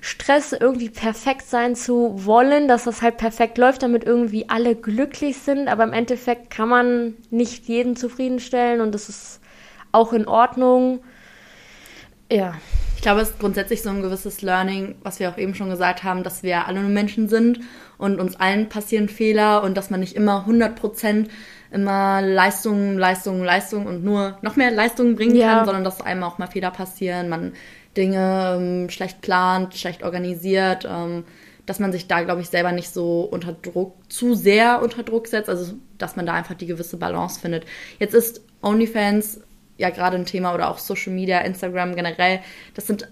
Speaker 3: Stress, irgendwie perfekt sein zu wollen, dass das halt perfekt läuft, damit irgendwie alle glücklich sind. Aber im Endeffekt kann man nicht jeden zufriedenstellen und das ist auch in Ordnung. Ja.
Speaker 2: Ich glaube, es ist grundsätzlich so ein gewisses Learning, was wir auch eben schon gesagt haben, dass wir alle nur Menschen sind und uns allen passieren Fehler und dass man nicht immer 100 Prozent immer Leistung, Leistung, Leistung und nur noch mehr Leistung bringen ja. kann, sondern dass einem auch mal Fehler passieren, man Dinge ähm, schlecht plant, schlecht organisiert, ähm, dass man sich da, glaube ich, selber nicht so unter Druck, zu sehr unter Druck setzt, also dass man da einfach die gewisse Balance findet. Jetzt ist OnlyFans ja gerade ein Thema oder auch Social Media, Instagram generell, das sind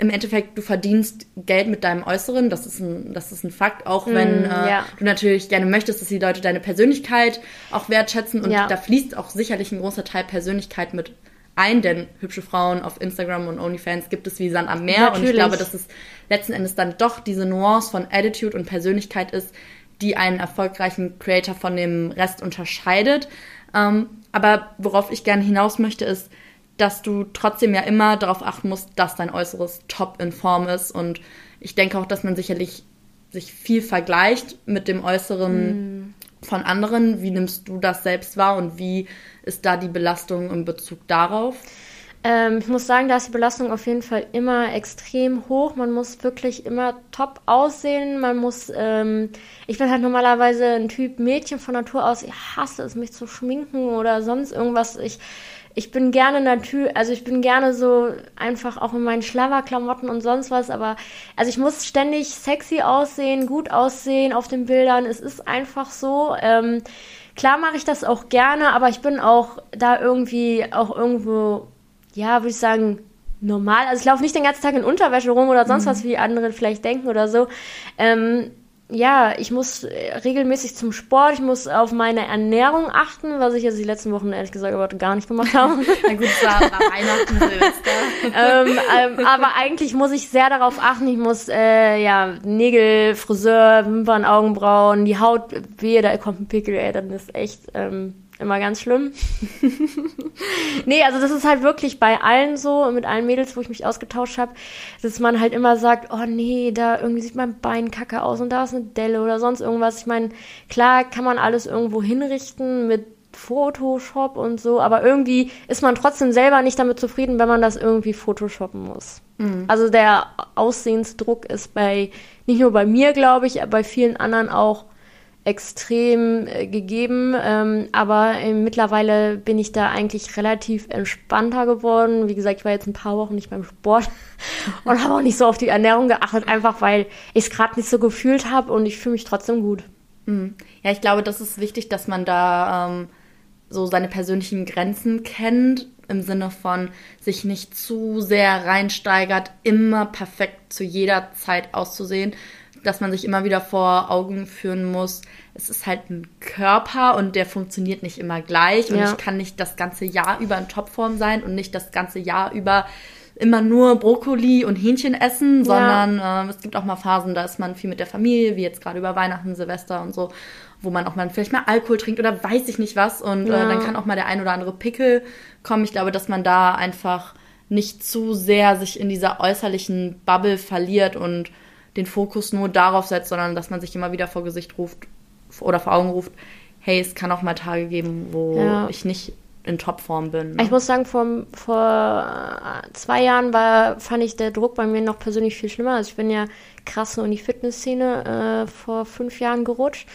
Speaker 2: im Endeffekt, du verdienst Geld mit deinem Äußeren, das ist ein, das ist ein Fakt, auch wenn mm, äh, ja. du natürlich gerne möchtest, dass die Leute deine Persönlichkeit auch wertschätzen und ja. da fließt auch sicherlich ein großer Teil Persönlichkeit mit ein, denn hübsche Frauen auf Instagram und OnlyFans gibt es wie Sand am Meer natürlich. und ich glaube, dass es letzten Endes dann doch diese Nuance von Attitude und Persönlichkeit ist, die einen erfolgreichen Creator von dem Rest unterscheidet. Ähm, aber worauf ich gerne hinaus möchte, ist, dass du trotzdem ja immer darauf achten musst, dass dein Äußeres top in Form ist. Und ich denke auch, dass man sicherlich sich viel vergleicht mit dem Äußeren mm. von anderen. Wie nimmst du das selbst wahr und wie ist da die Belastung in Bezug darauf?
Speaker 3: Ähm, ich muss sagen, da ist die Belastung auf jeden Fall immer extrem hoch. Man muss wirklich immer top aussehen. Man muss, ähm, ich bin halt normalerweise ein Typ Mädchen von Natur aus. Ich hasse es, mich zu schminken oder sonst irgendwas. Ich ich bin gerne natürlich, also ich bin gerne so einfach auch in meinen Schlabberklamotten und sonst was, aber also ich muss ständig sexy aussehen, gut aussehen auf den Bildern. Es ist einfach so. Ähm, klar mache ich das auch gerne, aber ich bin auch da irgendwie auch irgendwo, ja, würde ich sagen, normal. Also ich laufe nicht den ganzen Tag in Unterwäsche rum oder sonst mhm. was, wie andere vielleicht denken oder so. Ähm, ja, ich muss äh, regelmäßig zum Sport, ich muss auf meine Ernährung achten, was ich jetzt die letzten Wochen ehrlich gesagt aber gar nicht gemacht habe.
Speaker 2: Na gut, es war, war Weihnachten, Silvester.
Speaker 3: ähm, ähm, aber eigentlich muss ich sehr darauf achten, ich muss, äh, ja, Nägel, Friseur, Wimpern, Augenbrauen, die Haut, wehe, da kommt ein Pickel, ey, dann ist echt, ähm, Immer ganz schlimm. nee, also das ist halt wirklich bei allen so, mit allen Mädels, wo ich mich ausgetauscht habe, dass man halt immer sagt, oh nee, da irgendwie sieht mein Bein kacke aus und da ist eine Delle oder sonst irgendwas. Ich meine, klar kann man alles irgendwo hinrichten mit Photoshop und so, aber irgendwie ist man trotzdem selber nicht damit zufrieden, wenn man das irgendwie photoshoppen muss. Mhm. Also der Aussehensdruck ist bei, nicht nur bei mir, glaube ich, bei vielen anderen auch extrem äh, gegeben, ähm, aber äh, mittlerweile bin ich da eigentlich relativ entspannter geworden. Wie gesagt, ich war jetzt ein paar Wochen nicht beim Sport und habe auch nicht so auf die Ernährung geachtet, einfach weil ich es gerade nicht so gefühlt habe und ich fühle mich trotzdem gut.
Speaker 2: Mhm. Ja, ich glaube, das ist wichtig, dass man da ähm, so seine persönlichen Grenzen kennt, im Sinne von sich nicht zu sehr reinsteigert, immer perfekt zu jeder Zeit auszusehen, dass man sich immer wieder vor Augen führen muss, es ist halt ein Körper und der funktioniert nicht immer gleich und ja. ich kann nicht das ganze Jahr über in Topform sein und nicht das ganze Jahr über immer nur Brokkoli und Hähnchen essen, sondern ja. äh, es gibt auch mal Phasen, da ist man viel mit der Familie, wie jetzt gerade über Weihnachten, Silvester und so, wo man auch mal vielleicht mal Alkohol trinkt oder weiß ich nicht was und ja. äh, dann kann auch mal der ein oder andere Pickel kommen. Ich glaube, dass man da einfach nicht zu sehr sich in dieser äußerlichen Bubble verliert und den Fokus nur darauf setzt, sondern dass man sich immer wieder vor Gesicht ruft oder vor Augen ruft, hey, es kann auch mal Tage geben, wo ja. ich nicht in Topform bin.
Speaker 3: Ne? Ich muss sagen, vor, vor zwei Jahren war, fand ich der Druck bei mir noch persönlich viel schlimmer. Also ich bin ja krass in die Fitnessszene äh, vor fünf Jahren gerutscht.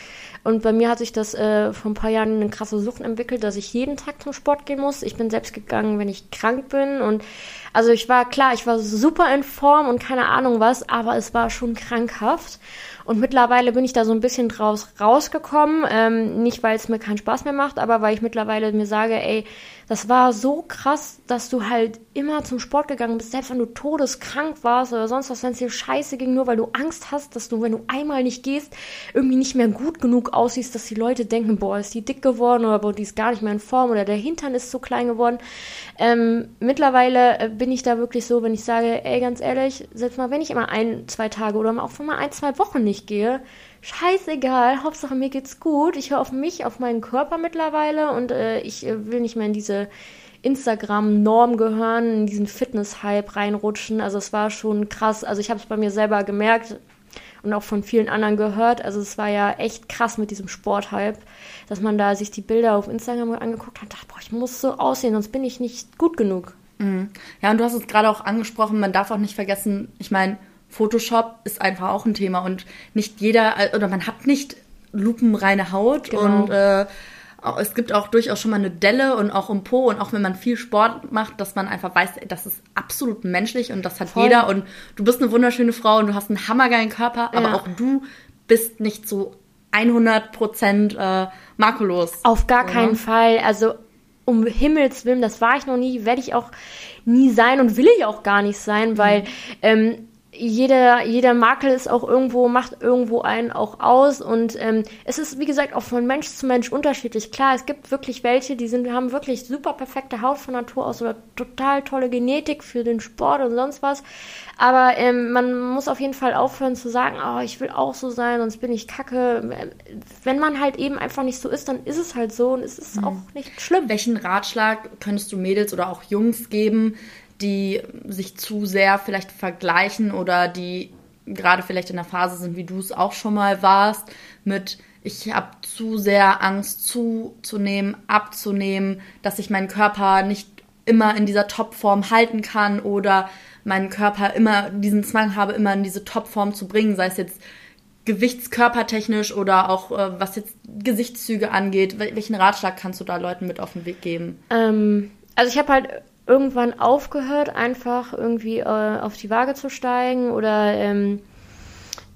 Speaker 3: Und bei mir hat sich das äh, vor ein paar Jahren eine krasse Sucht entwickelt, dass ich jeden Tag zum Sport gehen muss. Ich bin selbst gegangen, wenn ich krank bin. Und also ich war klar, ich war super in Form und keine Ahnung was, aber es war schon krankhaft. Und mittlerweile bin ich da so ein bisschen draus rausgekommen. Ähm, nicht, weil es mir keinen Spaß mehr macht, aber weil ich mittlerweile mir sage, ey, das war so krass, dass du halt immer zum Sport gegangen bist, selbst wenn du todeskrank warst oder sonst was, wenn es dir scheiße ging, nur weil du Angst hast, dass du, wenn du einmal nicht gehst, irgendwie nicht mehr gut genug aussiehst, dass die Leute denken, boah, ist die dick geworden oder boah, die ist gar nicht mehr in Form oder der Hintern ist zu klein geworden. Ähm, mittlerweile äh, bin ich da wirklich so, wenn ich sage, ey, ganz ehrlich, selbst mal, wenn ich immer ein, zwei Tage oder auch mal ein, zwei Wochen nicht gehe, scheißegal, Hauptsache mir geht's gut. Ich höre auf mich, auf meinen Körper mittlerweile und äh, ich äh, will nicht mehr in diese Instagram-Norm gehören, in diesen Fitness-Hype reinrutschen. Also es war schon krass. Also ich habe es bei mir selber gemerkt und auch von vielen anderen gehört. Also es war ja echt krass mit diesem Sport-Hype, dass man da sich die Bilder auf Instagram angeguckt hat und dachte, boah, ich muss so aussehen, sonst bin ich nicht gut genug.
Speaker 2: Mhm. Ja, und du hast es gerade auch angesprochen, man darf auch nicht vergessen, ich meine, Photoshop ist einfach auch ein Thema und nicht jeder, oder man hat nicht lupenreine Haut genau. und äh, es gibt auch durchaus schon mal eine Delle und auch im Po und auch wenn man viel Sport macht, dass man einfach weiß, das ist absolut menschlich und das hat Voll. jeder und du bist eine wunderschöne Frau und du hast einen hammergeilen Körper, aber ja. auch du bist nicht so 100 Prozent äh, makellos.
Speaker 3: Auf gar oder? keinen Fall. Also um Himmels Willen, das war ich noch nie, werde ich auch nie sein und will ich auch gar nicht sein, weil mhm. ähm, jeder, jeder Makel ist auch irgendwo, macht irgendwo einen auch aus. Und ähm, es ist, wie gesagt, auch von Mensch zu Mensch unterschiedlich. Klar, es gibt wirklich welche, die sind, haben wirklich super perfekte Haut von Natur aus oder total tolle Genetik für den Sport und sonst was. Aber ähm, man muss auf jeden Fall aufhören zu sagen, oh, ich will auch so sein, sonst bin ich kacke. Wenn man halt eben einfach nicht so ist, dann ist es halt so und es ist mhm. auch nicht schlimm.
Speaker 2: Welchen Ratschlag könntest du Mädels oder auch Jungs geben, die sich zu sehr vielleicht vergleichen oder die gerade vielleicht in der Phase sind, wie du es auch schon mal warst, mit ich habe zu sehr Angst zuzunehmen, abzunehmen, dass ich meinen Körper nicht immer in dieser Topform halten kann oder meinen Körper immer diesen Zwang habe, immer in diese Topform zu bringen, sei es jetzt gewichtskörpertechnisch oder auch äh, was jetzt Gesichtszüge angeht. Welchen Ratschlag kannst du da Leuten mit auf den Weg geben?
Speaker 3: Ähm, also ich habe halt irgendwann aufgehört, einfach irgendwie äh, auf die Waage zu steigen oder ähm,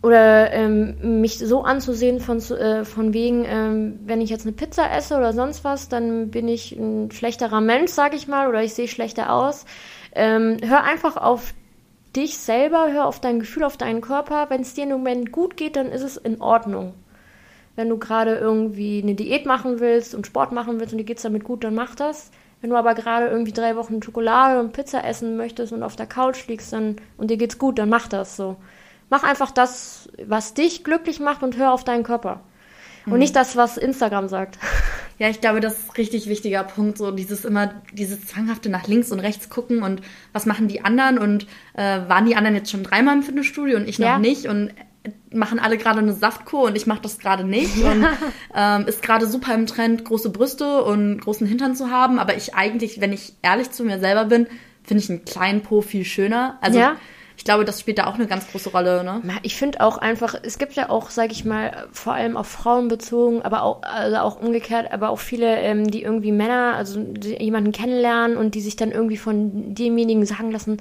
Speaker 3: oder ähm, mich so anzusehen von, äh, von wegen, ähm, wenn ich jetzt eine Pizza esse oder sonst was, dann bin ich ein schlechterer Mensch, sag ich mal, oder ich sehe schlechter aus. Ähm, hör einfach auf dich selber, hör auf dein Gefühl, auf deinen Körper. Wenn es dir im Moment gut geht, dann ist es in Ordnung. Wenn du gerade irgendwie eine Diät machen willst und Sport machen willst und dir geht es damit gut, dann mach das. Wenn du aber gerade irgendwie drei Wochen Schokolade und Pizza essen möchtest und auf der Couch liegst dann, und dir geht's gut, dann mach das so. Mach einfach das, was dich glücklich macht und hör auf deinen Körper. Und mhm. nicht das, was Instagram sagt.
Speaker 2: Ja, ich glaube, das ist ein richtig wichtiger Punkt, so dieses immer, dieses zwanghafte nach links und rechts gucken und was machen die anderen und äh, waren die anderen jetzt schon dreimal im Fitnessstudio und ich noch ja. nicht und machen alle gerade eine Saftkur und ich mache das gerade nicht. Ja. Und ähm, ist gerade super im Trend, große Brüste und großen Hintern zu haben. Aber ich eigentlich, wenn ich ehrlich zu mir selber bin, finde ich einen kleinen Po viel schöner. Also ja. ich glaube, das spielt da auch eine ganz große Rolle. Ne?
Speaker 3: Ich finde auch einfach, es gibt ja auch, sage ich mal, vor allem auf Frauen bezogen, aber auch, also auch umgekehrt, aber auch viele, ähm, die irgendwie Männer, also jemanden kennenlernen und die sich dann irgendwie von demjenigen sagen lassen,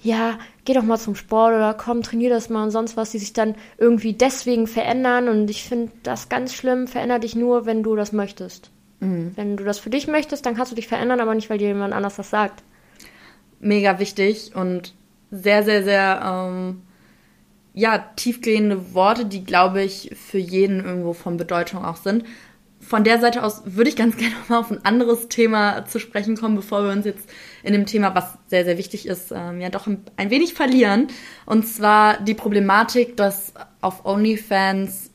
Speaker 3: ja, geh doch mal zum Sport oder komm, trainier das mal und sonst was, die sich dann irgendwie deswegen verändern. Und ich finde das ganz schlimm, veränder dich nur, wenn du das möchtest. Mhm. Wenn du das für dich möchtest, dann kannst du dich verändern, aber nicht, weil dir jemand anders das sagt.
Speaker 2: Mega wichtig und sehr, sehr, sehr, ähm, ja, tiefgehende Worte, die, glaube ich, für jeden irgendwo von Bedeutung auch sind von der Seite aus würde ich ganz gerne mal auf ein anderes Thema zu sprechen kommen, bevor wir uns jetzt in dem Thema, was sehr, sehr wichtig ist, ähm, ja doch ein, wenig verlieren. Und zwar die Problematik, dass auf OnlyFans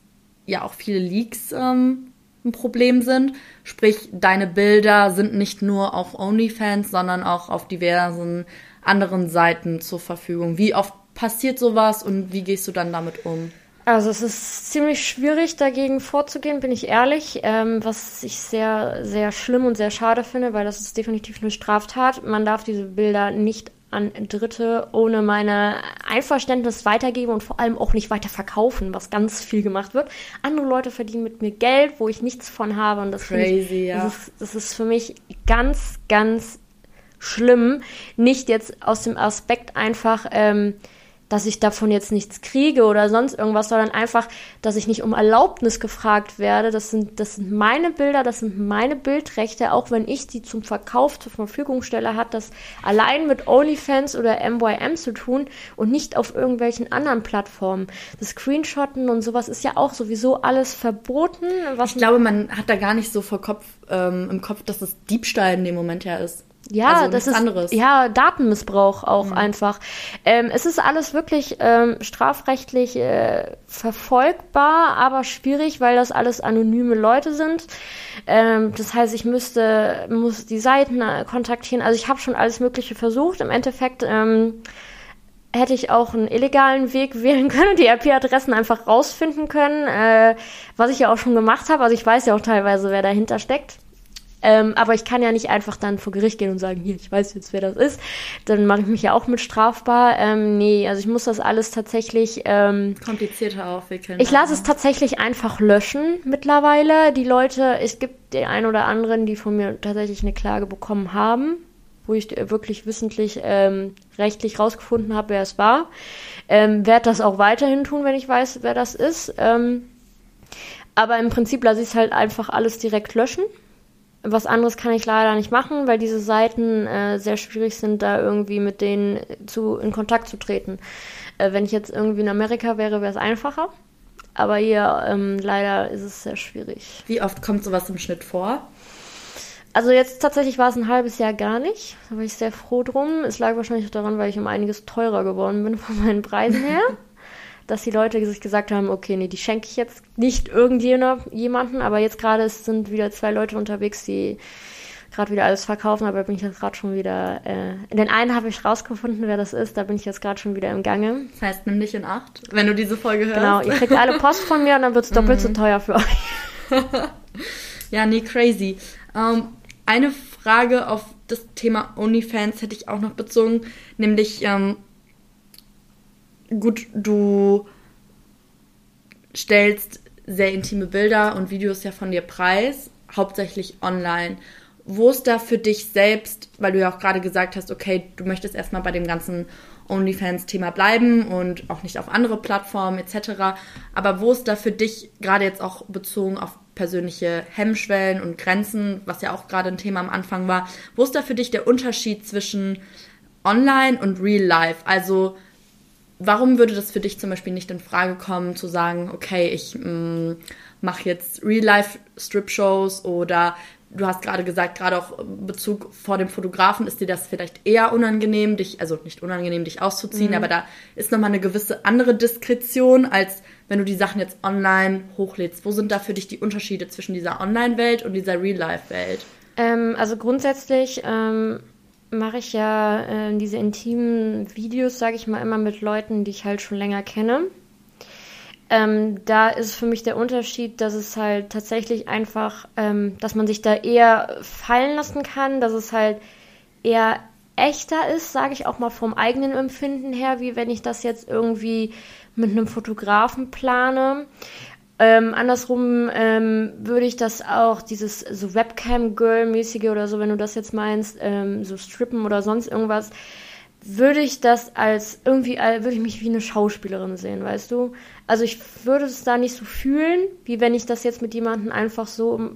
Speaker 2: ja auch viele Leaks ähm, ein Problem sind. Sprich, deine Bilder sind nicht nur auf OnlyFans, sondern auch auf diversen anderen Seiten zur Verfügung? Wie oft passiert sowas und wie gehst du dann damit um?
Speaker 3: Also es ist ziemlich schwierig dagegen vorzugehen, bin ich ehrlich, ähm, was ich sehr, sehr schlimm und sehr schade finde, weil das ist definitiv eine Straftat. Man darf diese Bilder nicht an Dritte ohne meine Einverständnis weitergeben und vor allem auch nicht weiter verkaufen, was ganz viel gemacht wird. Andere Leute verdienen mit mir Geld, wo ich nichts von habe und das,
Speaker 2: Crazy,
Speaker 3: ich,
Speaker 2: ja.
Speaker 3: das, ist, das ist für mich ganz, ganz schlimm. Nicht jetzt aus dem Aspekt einfach, ähm, dass ich davon jetzt nichts kriege oder sonst irgendwas, sondern einfach, dass ich nicht um Erlaubnis gefragt werde. Das sind, das sind meine Bilder, das sind meine Bildrechte, auch wenn ich die zum Verkauf zur Verfügung stelle, hat das allein mit OnlyFans oder MYM zu tun und nicht auf irgendwelchen anderen Plattformen. Das Screenshotten und sowas ist ja auch sowieso alles verboten.
Speaker 2: ich glaube, man hat da gar nicht so vor Kopf, ähm, im Kopf, dass es Diebstahl in dem Moment ja ist.
Speaker 3: Ja, also das ist anderes. ja Datenmissbrauch auch mhm. einfach. Ähm, es ist alles wirklich ähm, strafrechtlich äh, verfolgbar, aber schwierig, weil das alles anonyme Leute sind. Ähm, das heißt, ich müsste muss die Seiten äh, kontaktieren. Also ich habe schon alles Mögliche versucht. Im Endeffekt ähm, hätte ich auch einen illegalen Weg wählen können und die IP-Adressen einfach rausfinden können, äh, was ich ja auch schon gemacht habe. Also ich weiß ja auch teilweise, wer dahinter steckt. Ähm, aber ich kann ja nicht einfach dann vor Gericht gehen und sagen, hier, ich weiß jetzt, wer das ist. Dann mache ich mich ja auch mit strafbar. Ähm, nee, also ich muss das alles tatsächlich. Ähm,
Speaker 2: Komplizierter aufwickeln.
Speaker 3: Ich lasse es tatsächlich einfach löschen mittlerweile. Die Leute, es gibt den einen oder anderen, die von mir tatsächlich eine Klage bekommen haben wo ich wirklich wissentlich ähm, rechtlich rausgefunden habe, wer es war. Ähm, werde das auch weiterhin tun, wenn ich weiß, wer das ist. Ähm, aber im Prinzip lasse ich es halt einfach alles direkt löschen. Was anderes kann ich leider nicht machen, weil diese Seiten äh, sehr schwierig sind, da irgendwie mit denen zu, in Kontakt zu treten. Äh, wenn ich jetzt irgendwie in Amerika wäre, wäre es einfacher. Aber hier ähm, leider ist es sehr schwierig.
Speaker 2: Wie oft kommt sowas im Schnitt vor?
Speaker 3: Also jetzt tatsächlich war es ein halbes Jahr gar nicht. Da war ich sehr froh drum. Es lag wahrscheinlich auch daran, weil ich um einiges teurer geworden bin von meinen Preisen her. dass die Leute sich gesagt haben, okay, nee, die schenke ich jetzt nicht irgendjemanden, aber jetzt gerade sind wieder zwei Leute unterwegs, die gerade wieder alles verkaufen, aber bin ich jetzt gerade schon wieder, äh, in den einen habe ich rausgefunden, wer das ist, da bin ich jetzt gerade schon wieder im Gange.
Speaker 2: Das heißt, nimm dich in Acht, wenn du diese Folge hörst.
Speaker 3: Genau, ihr kriegt alle Post von mir und dann wird es doppelt so mhm. teuer für euch.
Speaker 2: ja, nee, crazy. Ähm, eine Frage auf das Thema OnlyFans hätte ich auch noch bezogen, nämlich ähm, gut, du stellst sehr intime Bilder und Videos ja von dir preis, hauptsächlich online. Wo ist da für dich selbst, weil du ja auch gerade gesagt hast, okay, du möchtest erstmal bei dem ganzen OnlyFans-Thema bleiben und auch nicht auf andere Plattformen etc. Aber wo ist da für dich, gerade jetzt auch bezogen auf persönliche Hemmschwellen und Grenzen, was ja auch gerade ein Thema am Anfang war, wo ist da für dich der Unterschied zwischen Online und Real Life? Also warum würde das für dich zum Beispiel nicht in Frage kommen, zu sagen, okay, ich mm, mache jetzt Real-Life-Strip-Shows oder du hast gerade gesagt, gerade auch in Bezug vor dem Fotografen ist dir das vielleicht eher unangenehm, dich, also nicht unangenehm, dich auszuziehen, mhm. aber da ist nochmal eine gewisse andere Diskretion, als wenn du die Sachen jetzt online hochlädst. Wo sind da für dich die Unterschiede zwischen dieser Online-Welt und dieser Real-Life-Welt?
Speaker 3: Ähm, also grundsätzlich ähm, mache ich ja äh, diese intimen Videos, sage ich mal, immer mit Leuten, die ich halt schon länger kenne. Ähm, da ist für mich der Unterschied, dass es halt tatsächlich einfach, ähm, dass man sich da eher fallen lassen kann, dass es halt eher echter ist, sage ich auch mal vom eigenen Empfinden her, wie wenn ich das jetzt irgendwie mit einem Fotografen plane. Ähm, andersrum ähm, würde ich das auch, dieses so Webcam-Girl-mäßige oder so, wenn du das jetzt meinst, ähm, so Strippen oder sonst irgendwas, würde ich das als irgendwie, würde ich mich wie eine Schauspielerin sehen, weißt du? Also ich würde es da nicht so fühlen, wie wenn ich das jetzt mit jemandem einfach so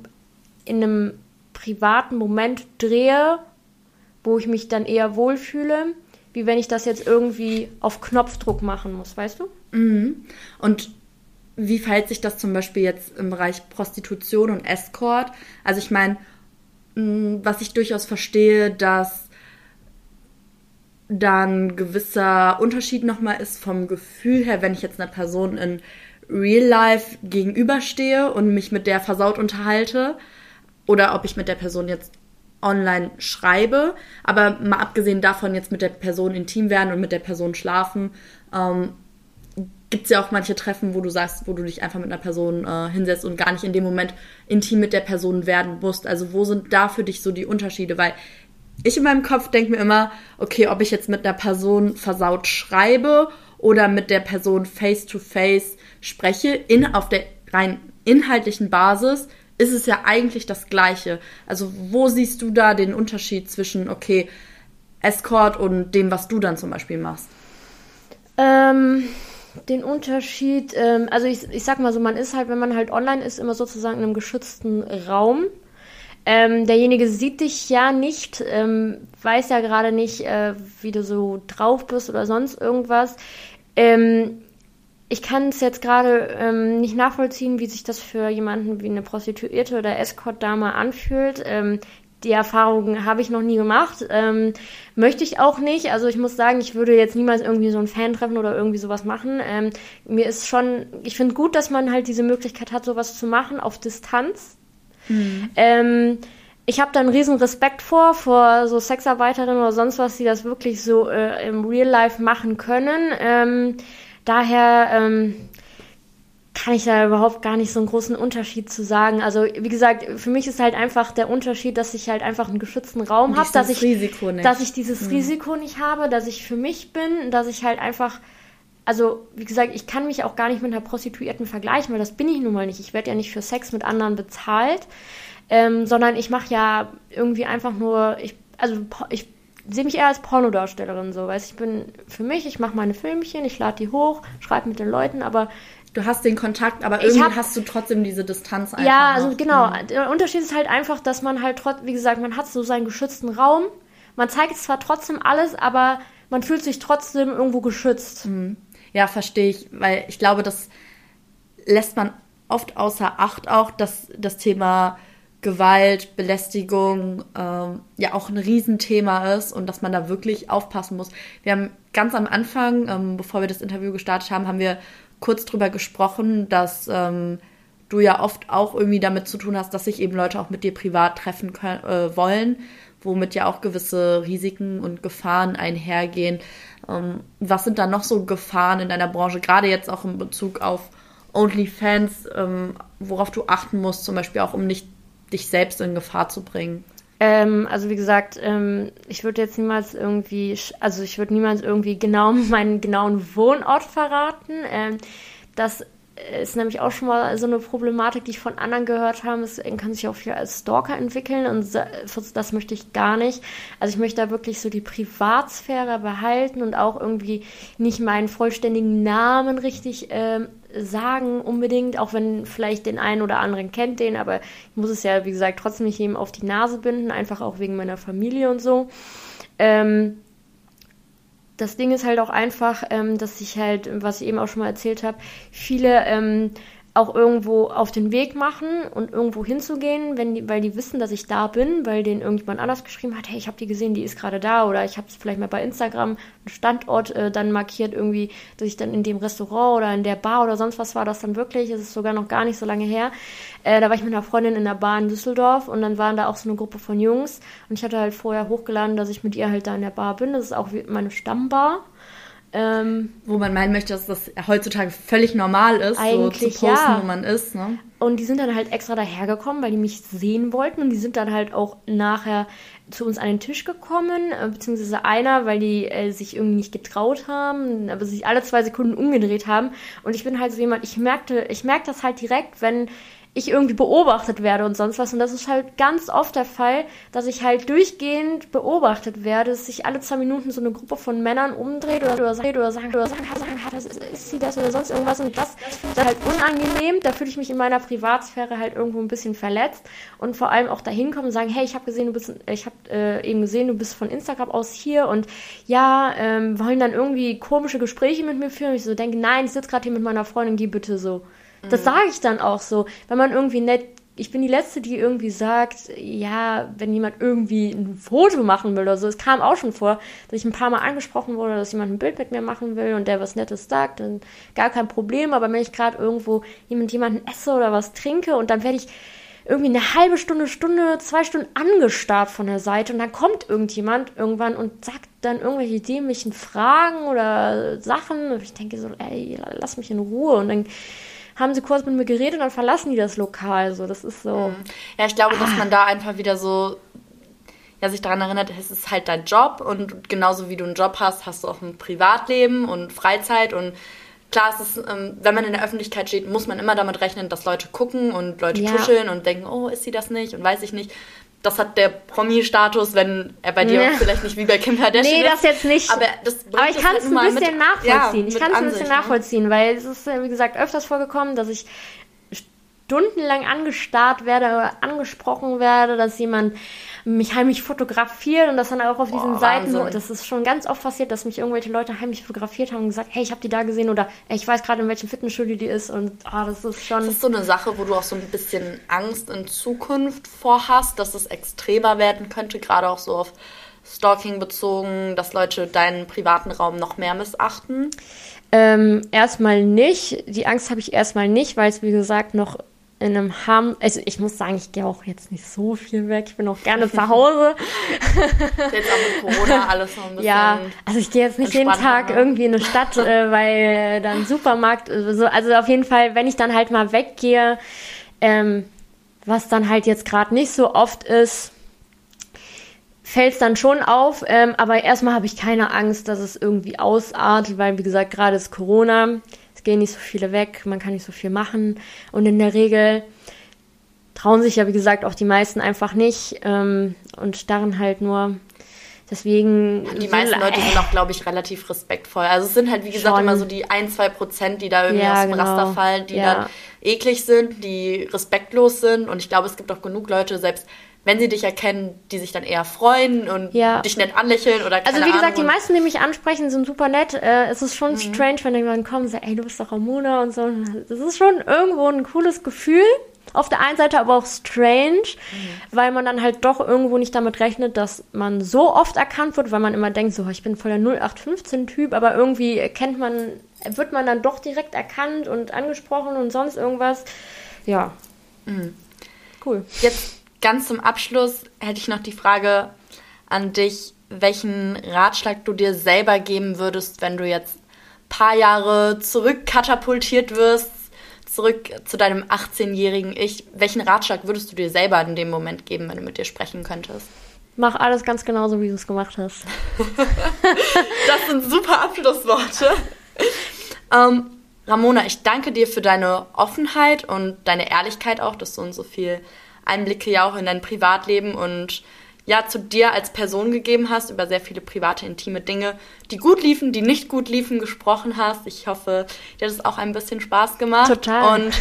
Speaker 3: in einem privaten Moment drehe, wo ich mich dann eher wohlfühle, wie wenn ich das jetzt irgendwie auf Knopfdruck machen muss, weißt du?
Speaker 2: Mhm. Und wie verhält sich das zum Beispiel jetzt im Bereich Prostitution und Escort? Also ich meine, mm, was ich durchaus verstehe, dass dann gewisser Unterschied nochmal ist vom Gefühl her, wenn ich jetzt einer Person in Real Life gegenüberstehe und mich mit der versaut unterhalte oder ob ich mit der Person jetzt online schreibe. Aber mal abgesehen davon, jetzt mit der Person intim werden und mit der Person schlafen, ähm, gibt es ja auch manche Treffen, wo du sagst, wo du dich einfach mit einer Person äh, hinsetzt und gar nicht in dem Moment intim mit der Person werden musst. Also wo sind da für dich so die Unterschiede? Weil ich in meinem Kopf denke mir immer, okay, ob ich jetzt mit einer Person versaut schreibe oder mit der Person face to face spreche, in, auf der rein inhaltlichen Basis, ist es ja eigentlich das Gleiche. Also wo siehst du da den Unterschied zwischen, okay, Escort und dem, was du dann zum Beispiel machst?
Speaker 3: Ähm, den Unterschied, ähm, also ich, ich sag mal so, man ist halt, wenn man halt online ist, immer sozusagen in einem geschützten Raum. Ähm, derjenige sieht dich ja nicht, ähm, weiß ja gerade nicht, äh, wie du so drauf bist oder sonst irgendwas. Ähm, ich kann es jetzt gerade ähm, nicht nachvollziehen, wie sich das für jemanden wie eine Prostituierte oder Escort-Dame anfühlt. Die Erfahrung habe ich noch nie gemacht. Ähm, möchte ich auch nicht. Also ich muss sagen, ich würde jetzt niemals irgendwie so ein Fan treffen oder irgendwie sowas machen. Ähm, mir ist schon, ich finde gut, dass man halt diese Möglichkeit hat, sowas zu machen auf Distanz. Mhm. Ähm, ich habe da einen riesen Respekt vor, vor so Sexarbeiterinnen oder sonst was, die das wirklich so äh, im Real Life machen können. Ähm, daher, ähm, kann ich da überhaupt gar nicht so einen großen Unterschied zu sagen. Also wie gesagt, für mich ist halt einfach der Unterschied, dass ich halt einfach einen geschützten Raum habe, dass ich
Speaker 2: Risiko nicht.
Speaker 3: dass ich dieses mhm. Risiko nicht habe, dass ich für mich bin, dass ich halt einfach also wie gesagt, ich kann mich auch gar nicht mit einer Prostituierten vergleichen, weil das bin ich nun mal nicht. Ich werde ja nicht für Sex mit anderen bezahlt, ähm, sondern ich mache ja irgendwie einfach nur, ich, also ich sehe mich eher als Pornodarstellerin so, weißt ich bin für mich, ich mache meine Filmchen, ich lade die hoch, schreibe mit den Leuten, aber
Speaker 2: Du hast den Kontakt, aber irgendwie hab, hast du trotzdem diese Distanz
Speaker 3: einfach. Ja, also genau. Mhm. Der Unterschied ist halt einfach, dass man halt trotzdem, wie gesagt, man hat so seinen geschützten Raum. Man zeigt zwar trotzdem alles, aber man fühlt sich trotzdem irgendwo geschützt.
Speaker 2: Mhm. Ja, verstehe ich, weil ich glaube, das lässt man oft außer Acht auch, dass das Thema Gewalt, Belästigung ähm, ja auch ein Riesenthema ist und dass man da wirklich aufpassen muss. Wir haben ganz am Anfang, ähm, bevor wir das Interview gestartet haben, haben wir kurz drüber gesprochen, dass ähm, du ja oft auch irgendwie damit zu tun hast, dass sich eben Leute auch mit dir privat treffen können, äh, wollen, womit ja auch gewisse Risiken und Gefahren einhergehen. Ähm, was sind da noch so Gefahren in deiner Branche, gerade jetzt auch in Bezug auf OnlyFans, ähm, worauf du achten musst, zum Beispiel auch, um nicht dich selbst in Gefahr zu bringen?
Speaker 3: Ähm, also wie gesagt, ähm, ich würde jetzt niemals irgendwie, also ich würde niemals irgendwie genau meinen genauen Wohnort verraten. Ähm, das ist nämlich auch schon mal so eine Problematik, die ich von anderen gehört habe. Es kann sich auch viel als Stalker entwickeln und das möchte ich gar nicht. Also ich möchte da wirklich so die Privatsphäre behalten und auch irgendwie nicht meinen vollständigen Namen richtig ähm, sagen unbedingt, auch wenn vielleicht den einen oder anderen kennt den, aber ich muss es ja, wie gesagt, trotzdem nicht jedem auf die Nase binden, einfach auch wegen meiner Familie und so. Ähm, das Ding ist halt auch einfach, ähm, dass ich halt, was ich eben auch schon mal erzählt habe, viele ähm, auch irgendwo auf den Weg machen und irgendwo hinzugehen, wenn die, weil die wissen, dass ich da bin, weil denen irgendjemand anders geschrieben hat, hey, ich habe die gesehen, die ist gerade da oder ich habe es vielleicht mal bei Instagram einen Standort äh, dann markiert irgendwie, dass ich dann in dem Restaurant oder in der Bar oder sonst was war das dann wirklich, es ist sogar noch gar nicht so lange her. Äh, da war ich mit einer Freundin in der Bar in Düsseldorf und dann waren da auch so eine Gruppe von Jungs und ich hatte halt vorher hochgeladen, dass ich mit ihr halt da in der Bar bin. Das ist auch meine Stammbar.
Speaker 2: Ähm, wo man meinen möchte, dass das heutzutage völlig normal ist, so zu posten, ja. wo man ist. Ne?
Speaker 3: Und die sind dann halt extra dahergekommen, weil die mich sehen wollten. Und die sind dann halt auch nachher zu uns an den Tisch gekommen, äh, beziehungsweise einer, weil die äh, sich irgendwie nicht getraut haben, aber sich alle zwei Sekunden umgedreht haben. Und ich bin halt so jemand, ich merkte, ich merke das halt direkt, wenn ich irgendwie beobachtet werde und sonst was. Und das ist halt ganz oft der Fall, dass ich halt durchgehend beobachtet werde, dass sich alle zwei Minuten so eine Gruppe von Männern umdreht oder, oder sagt oder sagt oder sagt, das ist, ist sie das oder sonst irgendwas. Und das, das ich halt unangenehm. Da fühle ich mich in meiner Privatsphäre halt irgendwo ein bisschen verletzt. Und vor allem auch dahin kommen und sagen, hey, ich habe gesehen, du bist, ich habe äh, eben gesehen, du bist von Instagram aus hier und ja, ähm, wollen dann irgendwie komische Gespräche mit mir führen. Und ich so denke, nein, ich sitze gerade hier mit meiner Freundin, geh bitte so. Das mhm. sage ich dann auch so. Wenn man irgendwie nett, ich bin die Letzte, die irgendwie sagt, ja, wenn jemand irgendwie ein Foto machen will oder so. Es kam auch schon vor, dass ich ein paar Mal angesprochen wurde, dass jemand ein Bild mit mir machen will und der was Nettes sagt, dann gar kein Problem. Aber wenn ich gerade irgendwo mit jemandem esse oder was trinke und dann werde ich irgendwie eine halbe Stunde, Stunde, zwei Stunden angestarrt von der Seite und dann kommt irgendjemand irgendwann und sagt dann irgendwelche dämlichen Fragen oder Sachen und ich denke so, ey, lass mich in Ruhe und dann haben sie kurz mit mir geredet und dann verlassen die das Lokal. So, das ist so.
Speaker 2: Ja, ich glaube, ah. dass man da einfach wieder so ja, sich daran erinnert, es ist halt dein Job und genauso wie du einen Job hast, hast du auch ein Privatleben und Freizeit und klar, es ist, ähm, wenn man in der Öffentlichkeit steht, muss man immer damit rechnen, dass Leute gucken und Leute ja. tuscheln und denken, oh, ist sie das nicht und weiß ich nicht. Das hat der Promi-Status, wenn er bei dir ja. vielleicht nicht wie bei Kim Kardashian
Speaker 3: Nee, das jetzt nicht. Aber, aber ich kann es halt ein bisschen mit, nachvollziehen. Ja, ich kann es ein bisschen ne? nachvollziehen, weil es ist, wie gesagt, öfters vorgekommen, dass ich stundenlang angestarrt werde oder angesprochen werde, dass jemand mich heimlich fotografiert und das dann auch auf diesen Boah, Seiten, Wahnsinn. das ist schon ganz oft passiert, dass mich irgendwelche Leute heimlich fotografiert haben und gesagt, hey, ich habe die da gesehen oder hey, ich weiß gerade, in welchem Fitnessstudio die ist und ah, das ist schon... Das
Speaker 2: ist so eine Sache, wo du auch so ein bisschen Angst in Zukunft vorhast, dass es extremer werden könnte, gerade auch so auf Stalking bezogen, dass Leute deinen privaten Raum noch mehr missachten?
Speaker 3: Ähm, erstmal nicht. Die Angst habe ich erstmal nicht, weil es, wie gesagt, noch in einem Hamm. Also ich muss sagen, ich gehe auch jetzt nicht so viel weg. Ich bin auch gerne zu Hause.
Speaker 2: jetzt auch mit Corona alles noch ein bisschen.
Speaker 3: Ja, also ich gehe jetzt nicht jeden Tag ne? irgendwie in eine Stadt, äh, weil dann Supermarkt. Also, also auf jeden Fall, wenn ich dann halt mal weggehe, ähm, was dann halt jetzt gerade nicht so oft ist, fällt es dann schon auf. Ähm, aber erstmal habe ich keine Angst, dass es irgendwie ausartet, weil wie gesagt, gerade ist Corona es gehen nicht so viele weg, man kann nicht so viel machen. Und in der Regel trauen sich ja, wie gesagt, auch die meisten einfach nicht ähm, und starren halt nur. Deswegen.
Speaker 2: Die so meisten Leute sind auch, glaube ich, relativ respektvoll. Also es sind halt, wie gesagt, schon. immer so die ein, zwei Prozent, die da irgendwie ja, aus dem genau. Raster fallen, die ja. dann eklig sind, die respektlos sind. Und ich glaube, es gibt auch genug Leute, selbst wenn sie dich erkennen, die sich dann eher freuen und ja. dich nett anlächeln oder
Speaker 3: Also wie gesagt, Ahnung. die meisten, die mich ansprechen, sind super nett. Äh, es ist schon mhm. strange, wenn jemand kommt und sagt, ey, du bist doch Ramona und so. Das ist schon irgendwo ein cooles Gefühl. Auf der einen Seite aber auch strange, mhm. weil man dann halt doch irgendwo nicht damit rechnet, dass man so oft erkannt wird, weil man immer denkt, so, ich bin voll der 0815-Typ, aber irgendwie kennt man, wird man dann doch direkt erkannt und angesprochen und sonst irgendwas. Ja.
Speaker 2: Mhm. Cool. Jetzt ganz zum Abschluss hätte ich noch die Frage an dich, welchen Ratschlag du dir selber geben würdest, wenn du jetzt ein paar Jahre zurückkatapultiert wirst, zurück zu deinem 18-jährigen Ich. Welchen Ratschlag würdest du dir selber in dem Moment geben, wenn du mit dir sprechen könntest?
Speaker 3: Mach alles ganz genauso, wie du es gemacht hast.
Speaker 2: das sind super Abschlussworte. Ähm, Ramona, ich danke dir für deine Offenheit und deine Ehrlichkeit auch, dass du uns so viel Einblicke ja auch in dein Privatleben und ja zu dir als Person gegeben hast, über sehr viele private, intime Dinge, die gut liefen, die nicht gut liefen, gesprochen hast. Ich hoffe, dir hat es auch ein bisschen Spaß gemacht.
Speaker 3: Total.
Speaker 2: Und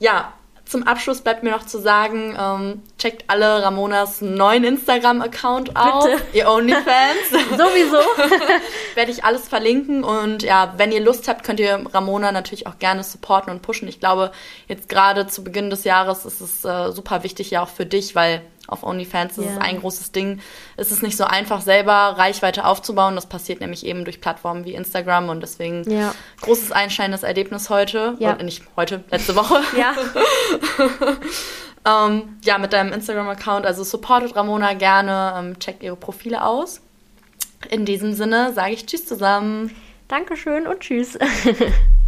Speaker 2: ja, zum Abschluss bleibt mir noch zu sagen, ähm, checkt alle Ramonas neuen Instagram-Account aus. Ihr OnlyFans.
Speaker 3: Sowieso.
Speaker 2: Werde ich alles verlinken. Und ja, wenn ihr Lust habt, könnt ihr Ramona natürlich auch gerne supporten und pushen. Ich glaube, jetzt gerade zu Beginn des Jahres ist es äh, super wichtig ja auch für dich, weil auf OnlyFans. Das yeah. ist ein großes Ding. Es ist nicht so einfach, selber Reichweite aufzubauen. Das passiert nämlich eben durch Plattformen wie Instagram und deswegen
Speaker 3: ja.
Speaker 2: großes einscheinendes Erlebnis heute. Ja. Und nicht heute, letzte Woche.
Speaker 3: Ja.
Speaker 2: ähm, ja, mit deinem Instagram-Account. Also supportet Ramona gerne, ähm, checkt ihre Profile aus. In diesem Sinne sage ich Tschüss zusammen.
Speaker 3: Dankeschön und Tschüss.